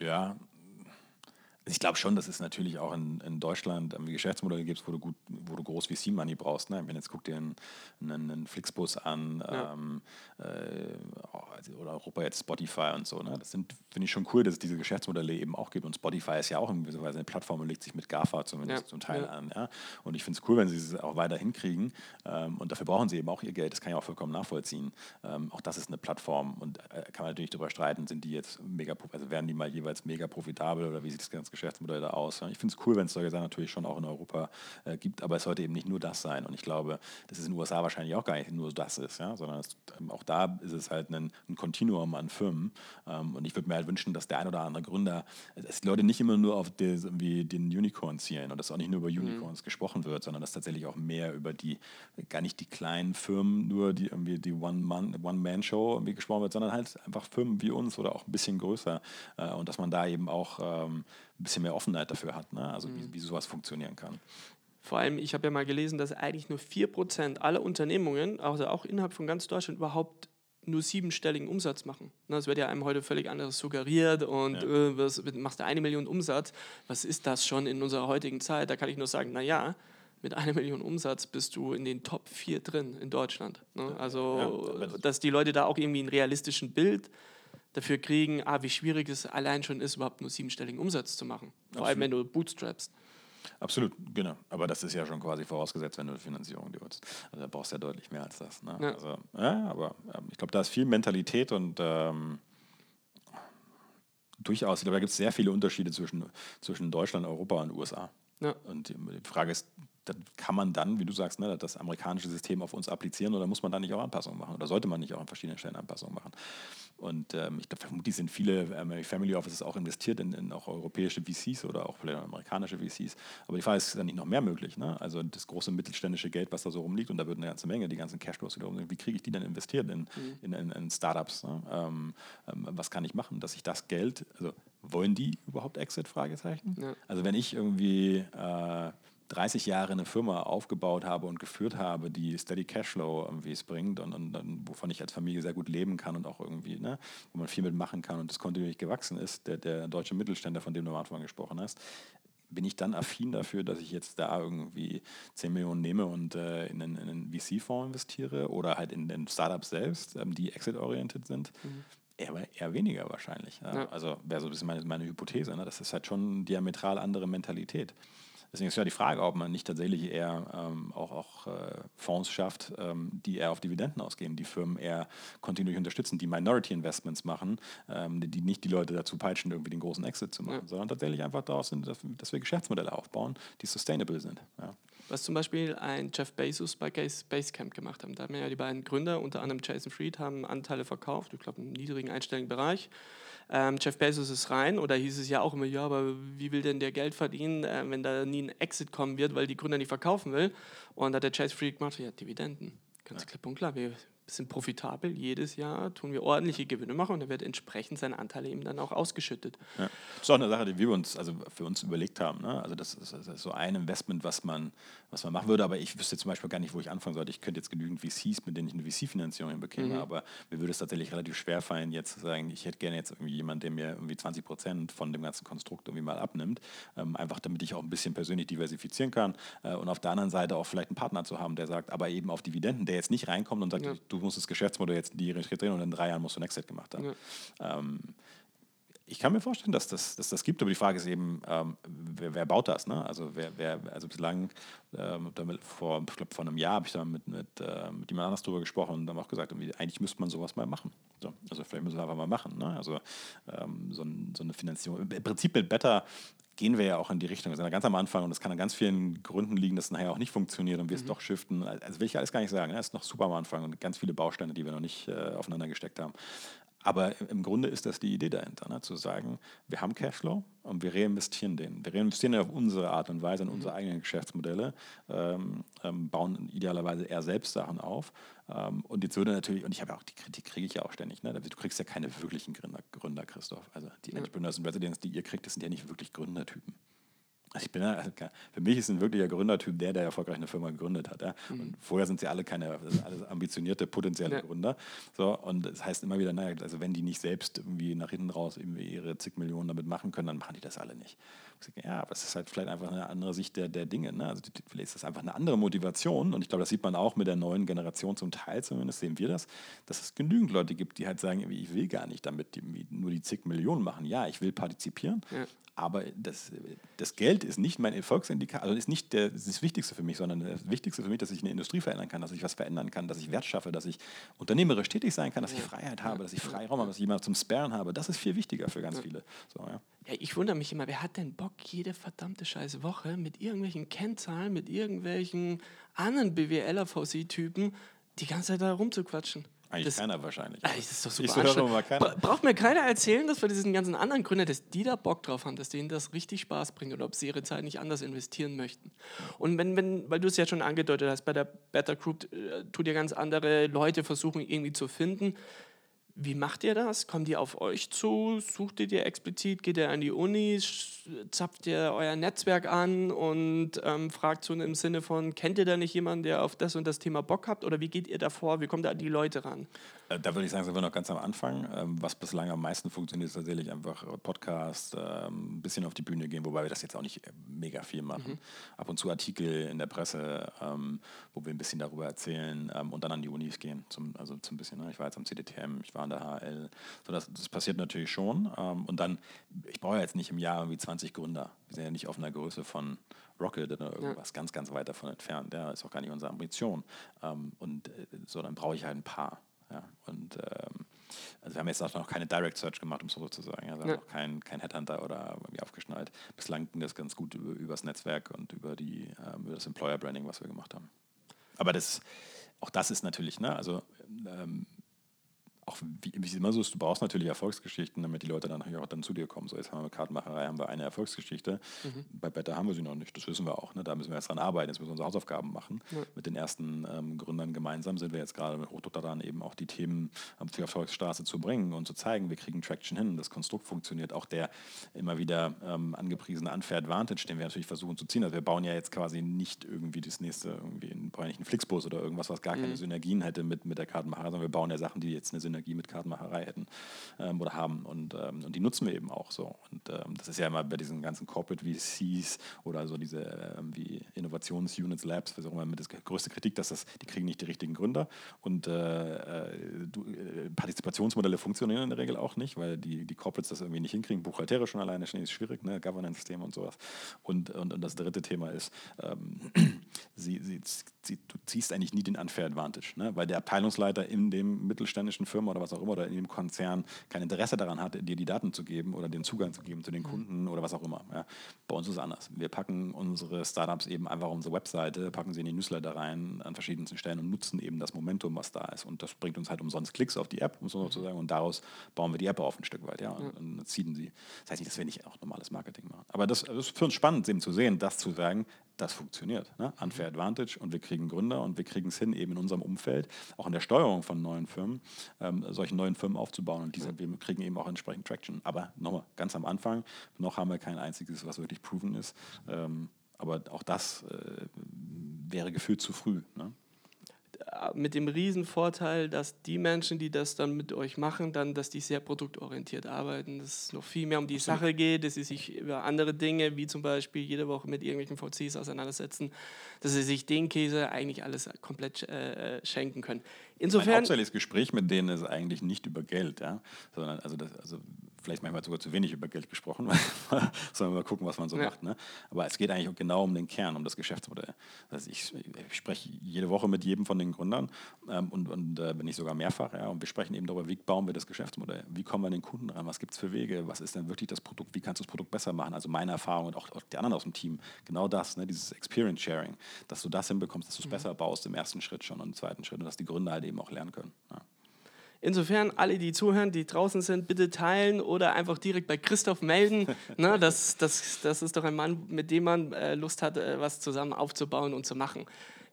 Ja, ich glaube schon, dass es natürlich auch in, in Deutschland ähm, Geschäftsmodelle gibt, wo du, gut, wo du groß VC-Money brauchst. Ne? Wenn jetzt guck dir einen, einen, einen Flixbus an ja. ähm, äh, oder Europa jetzt Spotify und so. Ne? Das finde ich schon cool, dass es diese Geschäftsmodelle eben auch gibt. Und Spotify ist ja auch in gewisser Weise eine Plattform und legt sich mit GAFA zumindest ja. zum Teil ja. an. Ja? Und ich finde es cool, wenn sie es auch weiter hinkriegen. Ähm, und dafür brauchen sie eben auch ihr Geld. Das kann ich auch vollkommen nachvollziehen. Ähm, auch das ist eine Plattform und äh, kann man natürlich darüber streiten, sind die jetzt mega, also werden die mal jeweils mega profitabel oder wie sieht das ganze Geschäftsmodelle aus. Ich finde es cool, wenn es solche Sachen natürlich schon auch in Europa äh, gibt, aber es sollte eben nicht nur das sein. Und ich glaube, dass es in den USA wahrscheinlich auch gar nicht nur das ist, ja? sondern es, ähm, auch da ist es halt ein, ein Kontinuum an Firmen. Ähm, und ich würde mir halt wünschen, dass der ein oder andere Gründer, dass die Leute nicht immer nur auf des, den Unicorn zielen und dass auch nicht nur über mhm. Unicorns mhm. gesprochen wird, sondern dass tatsächlich auch mehr über die, gar nicht die kleinen Firmen, nur die irgendwie die One-Man-Show irgendwie gesprochen wird, sondern halt einfach Firmen wie uns oder auch ein bisschen größer. Äh, und dass man da eben auch ähm, ein bisschen mehr Offenheit dafür hat, ne? also mhm. wie, wie sowas funktionieren kann. Vor allem, ich habe ja mal gelesen, dass eigentlich nur 4% aller Unternehmungen, also auch innerhalb von ganz Deutschland, überhaupt nur siebenstelligen Umsatz machen. Das wird ja einem heute völlig anderes suggeriert und ja. äh, was, machst du eine Million Umsatz. Was ist das schon in unserer heutigen Zeit? Da kann ich nur sagen, naja, mit einer Million Umsatz bist du in den Top 4 drin in Deutschland. Ne? Also, ja, dass die Leute da auch irgendwie ein realistischen Bild dafür kriegen, ah, wie schwierig es allein schon ist, überhaupt nur siebenstelligen Umsatz zu machen. Vor Absolut. allem, wenn du bootstrappst. Absolut, genau. Aber das ist ja schon quasi vorausgesetzt, wenn du Finanzierung holst. Also da brauchst du ja deutlich mehr als das. Ne? Ja. Also, ja, aber ähm, ich glaube, da ist viel Mentalität und ähm, durchaus, ich glaube, da gibt es sehr viele Unterschiede zwischen, zwischen Deutschland, Europa und USA. Ja. Und die Frage ist, dann kann man dann, wie du sagst, ne, das amerikanische System auf uns applizieren oder muss man da nicht auch Anpassungen machen oder sollte man nicht auch an verschiedenen Stellen Anpassungen machen? Und ähm, ich glaube, vermutlich sind viele ähm, Family Offices auch investiert in, in, auch europäische VCs oder auch vielleicht amerikanische VCs. Aber die Frage ist, ist dann nicht noch mehr möglich? Ne? Also das große mittelständische Geld, was da so rumliegt, und da wird eine ganze Menge, die ganzen Cashflows wieder wie kriege ich die denn investiert in, mhm. in, in, in Startups? Ne? Ähm, ähm, was kann ich machen, dass ich das Geld, also wollen die überhaupt Exit? Fragezeichen. Ja. Also wenn ich irgendwie äh, 30 Jahre eine Firma aufgebaut habe und geführt habe, die Steady Cashflow irgendwie es bringt und, und, und, wovon ich als Familie sehr gut leben kann und auch irgendwie, ne, wo man viel mitmachen kann und das kontinuierlich gewachsen ist, der, der deutsche Mittelständler, von dem du am Anfang gesprochen hast, bin ich dann affin dafür, dass ich jetzt da irgendwie 10 Millionen nehme und äh, in einen, einen VC-Fonds investiere oder halt in den Startups selbst, ähm, die exit-orientiert sind? Mhm. Eher, eher, weniger wahrscheinlich. Ja. Also wäre so ein bisschen meine, meine Hypothese. Ne? Das ist halt schon eine diametral andere Mentalität. Deswegen ist ja die Frage, ob man nicht tatsächlich eher ähm, auch, auch äh, Fonds schafft, ähm, die eher auf Dividenden ausgehen, die Firmen eher kontinuierlich unterstützen, die Minority Investments machen, ähm, die, die, nicht die Leute dazu peitschen, irgendwie den großen Exit zu machen, ja. sondern tatsächlich einfach daraus sind, dass, dass, wir Geschäftsmodelle aufbauen, die sustainable sind. Ja. Was zum Beispiel ein Jeff Bezos bei Basecamp gemacht haben. Da haben ja die beiden Gründer, unter anderem Jason Fried, haben Anteile verkauft, ich glaube im niedrigen einstelligen Bereich ähm, Jeff Bezos ist rein oder hieß es ja auch immer, ja, aber wie will denn der Geld verdienen, äh, wenn da nie ein Exit kommen wird, weil die Gründer nicht verkaufen will? Und da hat der Chase Freak gemacht, ja, Dividenden. Ganz ja. klipp und klar, wir sind profitabel jedes Jahr, tun wir ordentliche Gewinne machen und da wird entsprechend sein Anteil eben dann auch ausgeschüttet. Ja. Das ist auch eine Sache, die wir uns, also für uns überlegt haben. Ne? Also das ist, das ist, so ein Investment, was man, was man machen würde, aber ich wüsste zum Beispiel gar nicht, wo ich anfangen sollte. Ich könnte jetzt genügend VCs, mit denen ich eine VC-Finanzierung bekäme, mhm. aber mir würde es tatsächlich relativ schwer fallen, jetzt zu sagen, ich hätte gerne jetzt irgendwie jemanden, der mir irgendwie 20 Prozent von dem ganzen Konstrukt irgendwie mal abnimmt, ähm, einfach damit ich auch ein bisschen persönlich diversifizieren kann äh, und auf der anderen Seite auch vielleicht einen Partner zu haben, der sagt, aber eben auf Dividenden, der jetzt nicht reinkommt und sagt, ja. du musst das Geschäftsmodell jetzt die Richtung drehen und in drei Jahren musst du ein Exit gemacht haben. Ja. Ähm, ich kann mir vorstellen, dass das, dass das gibt, aber die Frage ist eben, ähm, wer, wer, baut das? Ne? Also wer, wer, also bislang, ähm, damit vor, ich glaube vor einem Jahr habe ich da mit, mit, äh, mit jemand anders drüber gesprochen und dann auch gesagt, eigentlich müsste man sowas mal machen. So, also vielleicht müssen wir einfach mal machen. Ne? Also ähm, so, ein, so, eine Finanzierung. Im Prinzip mit Better gehen wir ja auch in die Richtung. Wir sind ja ganz am Anfang und es kann an ganz vielen Gründen liegen, dass es nachher auch nicht funktioniert und wir mhm. es doch shiften. Also will ich alles gar nicht sagen. Ne? Es ist noch super am Anfang und ganz viele Bausteine, die wir noch nicht äh, aufeinander gesteckt haben. Aber im Grunde ist das die Idee dahinter, ne? zu sagen, wir haben Cashflow und wir reinvestieren den. Wir reinvestieren den auf unsere Art und Weise, in unsere mhm. eigenen Geschäftsmodelle, ähm, ähm, bauen idealerweise eher selbst Sachen auf. Ähm, und jetzt würde natürlich, und ich habe ja auch die Kritik, kriege ich ja auch ständig, ne? du kriegst ja keine wirklichen Gründer, Gründer Christoph. Also die ja. Entrepreneurs and Residents, die ihr kriegt, das sind ja nicht wirklich Gründertypen. Also ich bin also für mich ist ein wirklicher Gründertyp der, der erfolgreich eine Firma gegründet hat. Ja? Mhm. Und vorher sind sie alle keine, alle ambitionierte potenzielle ja. Gründer. So, und das heißt immer wieder, naja, also wenn die nicht selbst irgendwie nach hinten raus irgendwie ihre zig Millionen damit machen können, dann machen die das alle nicht. Ja, aber es ist halt vielleicht einfach eine andere Sicht der, der Dinge. Ne? Also vielleicht ist das einfach eine andere Motivation und ich glaube, das sieht man auch mit der neuen Generation zum Teil, zumindest sehen wir das, dass es genügend Leute gibt, die halt sagen, ich will gar nicht damit die, nur die zig Millionen machen. Ja, ich will partizipieren, ja. Aber das, das Geld ist nicht mein Erfolgsindikator, also ist nicht der, das Wichtigste für mich, sondern das Wichtigste für mich, dass ich eine Industrie verändern kann, dass ich was verändern kann, dass ich Wert schaffe, dass ich unternehmerisch tätig sein kann, dass ich Freiheit habe, dass ich Freiraum habe, dass ich jemanden zum Sparen habe. Das ist viel wichtiger für ganz viele. So, ja. Ja, ich wundere mich immer, wer hat denn Bock, jede verdammte scheiße Woche mit irgendwelchen Kennzahlen, mit irgendwelchen anderen BWLer-VC-Typen die ganze Zeit da rumzuquatschen? Eigentlich das, keiner wahrscheinlich. Das ist doch super ich so keiner. Braucht mir keiner erzählen, dass wir diesen ganzen anderen Gründer, dass die da Bock drauf haben, dass denen das richtig Spaß bringt oder ob sie ihre Zeit nicht anders investieren möchten. Und wenn, wenn weil du es ja schon angedeutet hast, bei der Better Group äh, tut ihr ganz andere Leute versuchen irgendwie zu finden. Wie macht ihr das? Kommt ihr auf euch zu? Sucht ihr dir explizit? Geht ihr an die Uni? Zapft ihr euer Netzwerk an und ähm, fragt so im Sinne von, kennt ihr da nicht jemanden, der auf das und das Thema Bock habt? Oder wie geht ihr davor? Wie kommt da an die Leute ran? Äh, da würde ich sagen, sind wir noch ganz am Anfang. Ähm, was bislang am meisten funktioniert, ist tatsächlich einfach Podcast, ähm, ein bisschen auf die Bühne gehen, wobei wir das jetzt auch nicht äh, mega viel machen. Mhm. Ab und zu Artikel in der Presse, ähm, wo wir ein bisschen darüber erzählen und dann an die Unis gehen. Zum, also zum bisschen, ne? ich war jetzt am CDTM, ich war an der HL. So, das, das passiert natürlich schon. Und dann, ich brauche ja jetzt nicht im Jahr irgendwie 20 Gründer. Wir sind ja nicht auf einer Größe von Rocket oder irgendwas ja. ganz, ganz weit davon entfernt. Ja, ist auch gar nicht unsere Ambition. Und äh, so, dann brauche ich halt ein paar. Ja, und ähm, also wir haben jetzt auch noch keine Direct Search gemacht, um so zu sagen. Also wir ja. haben noch keinen kein Headhunter oder irgendwie aufgeschnallt. Bislang ging das ganz gut über, über das Netzwerk und über, die, ähm, über das Employer Branding, was wir gemacht haben. Aber das, auch das ist natürlich, ne, also ähm, auch wie, wie es immer so ist, du brauchst natürlich Erfolgsgeschichten, damit die Leute dann natürlich auch dann zu dir kommen. So, jetzt haben wir mit Kartenmacherei haben wir eine Erfolgsgeschichte. Mhm. Bei Beta haben wir sie noch nicht, das wissen wir auch. Ne? Da müssen wir jetzt dran arbeiten, jetzt müssen wir unsere Hausaufgaben machen. Ja. Mit den ersten ähm, Gründern gemeinsam sind wir jetzt gerade mit Hochdruck daran, eben auch die Themen auf die Erfolgsstraße zu bringen und zu zeigen, wir kriegen Traction hin, das Konstrukt funktioniert. Auch der immer wieder ähm, angepriesene Unfair Advantage, den wir natürlich versuchen zu ziehen. Also wir bauen ja jetzt quasi nicht irgendwie das nächste, irgendwie einen, einen Flixbus oder irgendwas, was gar keine mhm. Synergien hätte mit, mit der Kartenmacherei, sondern wir bauen ja Sachen, die jetzt eine Synergie mit Kartenmacherei hätten ähm, oder haben. Und, ähm, und die nutzen wir eben auch so. Und ähm, das ist ja immer bei diesen ganzen Corporate VCs oder so diese ähm, wie Innovations-Units, Labs, was auch immer, mit das größte Kritik, dass das, die kriegen nicht die richtigen Gründer. Und äh, äh, du, äh, Partizipationsmodelle funktionieren in der Regel auch nicht, weil die, die Corporates das irgendwie nicht hinkriegen. Buchhalterisch schon alleine ist schwierig, ne? Governance-Systeme und sowas. Und, und, und das dritte Thema ist, ähm, [CLEARS THROAT] sie, sie, sie, du ziehst eigentlich nie den Unfair Advantage, ne? weil der Abteilungsleiter in dem mittelständischen Firma oder was auch immer oder in dem Konzern kein Interesse daran hat, dir die Daten zu geben oder den Zugang zu geben zu den mhm. Kunden oder was auch immer. Ja? Bei uns ist es anders. Wir packen unsere Startups eben einfach auf unsere Webseite, packen sie in die Newsletter rein an verschiedensten Stellen und nutzen eben das Momentum, was da ist. Und das bringt uns halt umsonst Klicks auf die App, muss man mhm. sozusagen, und daraus bauen wir die App auf ein Stück weit. Ja? Und, und ziehen sie. Das heißt nicht, dass wir nicht auch normales Marketing machen. Aber das, das ist für uns spannend, eben zu sehen, das zu sagen, das funktioniert. Ne? Unfair Advantage und wir kriegen Gründer und wir kriegen es hin, eben in unserem Umfeld, auch in der Steuerung von neuen Firmen, ähm, solche neuen Firmen aufzubauen und diese, wir kriegen eben auch entsprechend Traction. Aber nochmal, ganz am Anfang, noch haben wir kein einziges, was wirklich proven ist. Ähm, aber auch das äh, wäre gefühlt zu früh. Ne? Mit dem Riesenvorteil, dass die Menschen, die das dann mit euch machen, dann, dass die sehr produktorientiert arbeiten, dass es noch viel mehr um die Sache geht, dass sie sich über andere Dinge, wie zum Beispiel jede Woche mit irgendwelchen VCs auseinandersetzen, dass sie sich den Käse eigentlich alles komplett äh, schenken können. Insofern. Mein hauptsächliches Gespräch mit denen ist eigentlich nicht über Geld, ja, sondern also, das, also vielleicht manchmal sogar zu wenig über Geld gesprochen, [LAUGHS] sondern mal gucken, was man so ja. macht. Ne? Aber es geht eigentlich genau um den Kern, um das Geschäftsmodell. Also ich, ich spreche jede Woche mit jedem von den Gründern ähm, und, und äh, wenn nicht sogar mehrfach, ja, und wir sprechen eben darüber, wie bauen wir das Geschäftsmodell, wie kommen wir an den Kunden ran, was gibt es für Wege, was ist denn wirklich das Produkt, wie kannst du das Produkt besser machen. Also meine Erfahrung und auch, auch die anderen aus dem Team, genau das, ne, dieses Experience Sharing, dass du das hinbekommst, dass du es mhm. besser baust im ersten Schritt schon und im zweiten Schritt und dass die Gründer halt eben auch lernen können. Ja. Insofern, alle, die zuhören, die draußen sind, bitte teilen oder einfach direkt bei Christoph melden. [LAUGHS] Na, das, das, das ist doch ein Mann, mit dem man äh, Lust hat, äh, was zusammen aufzubauen und zu machen.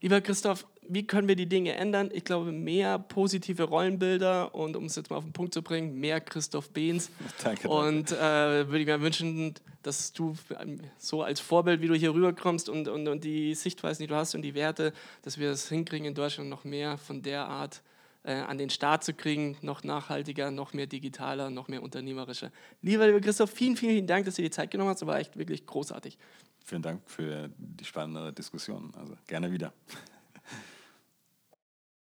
Lieber Christoph, wie können wir die Dinge ändern? Ich glaube, mehr positive Rollenbilder und um es jetzt mal auf den Punkt zu bringen, mehr Christoph Behns. [LAUGHS] Danke. Und äh, würde ich mir wünschen, dass du so als Vorbild, wie du hier rüberkommst und, und, und die Sichtweisen, die du hast und die Werte, dass wir es hinkriegen, in Deutschland noch mehr von der Art äh, an den Start zu kriegen, noch nachhaltiger, noch mehr digitaler, noch mehr unternehmerischer. Lieber, lieber Christoph, vielen, vielen Dank, dass du dir die Zeit genommen hast. Das war echt wirklich großartig. Vielen Dank für die spannende Diskussion. Also gerne wieder.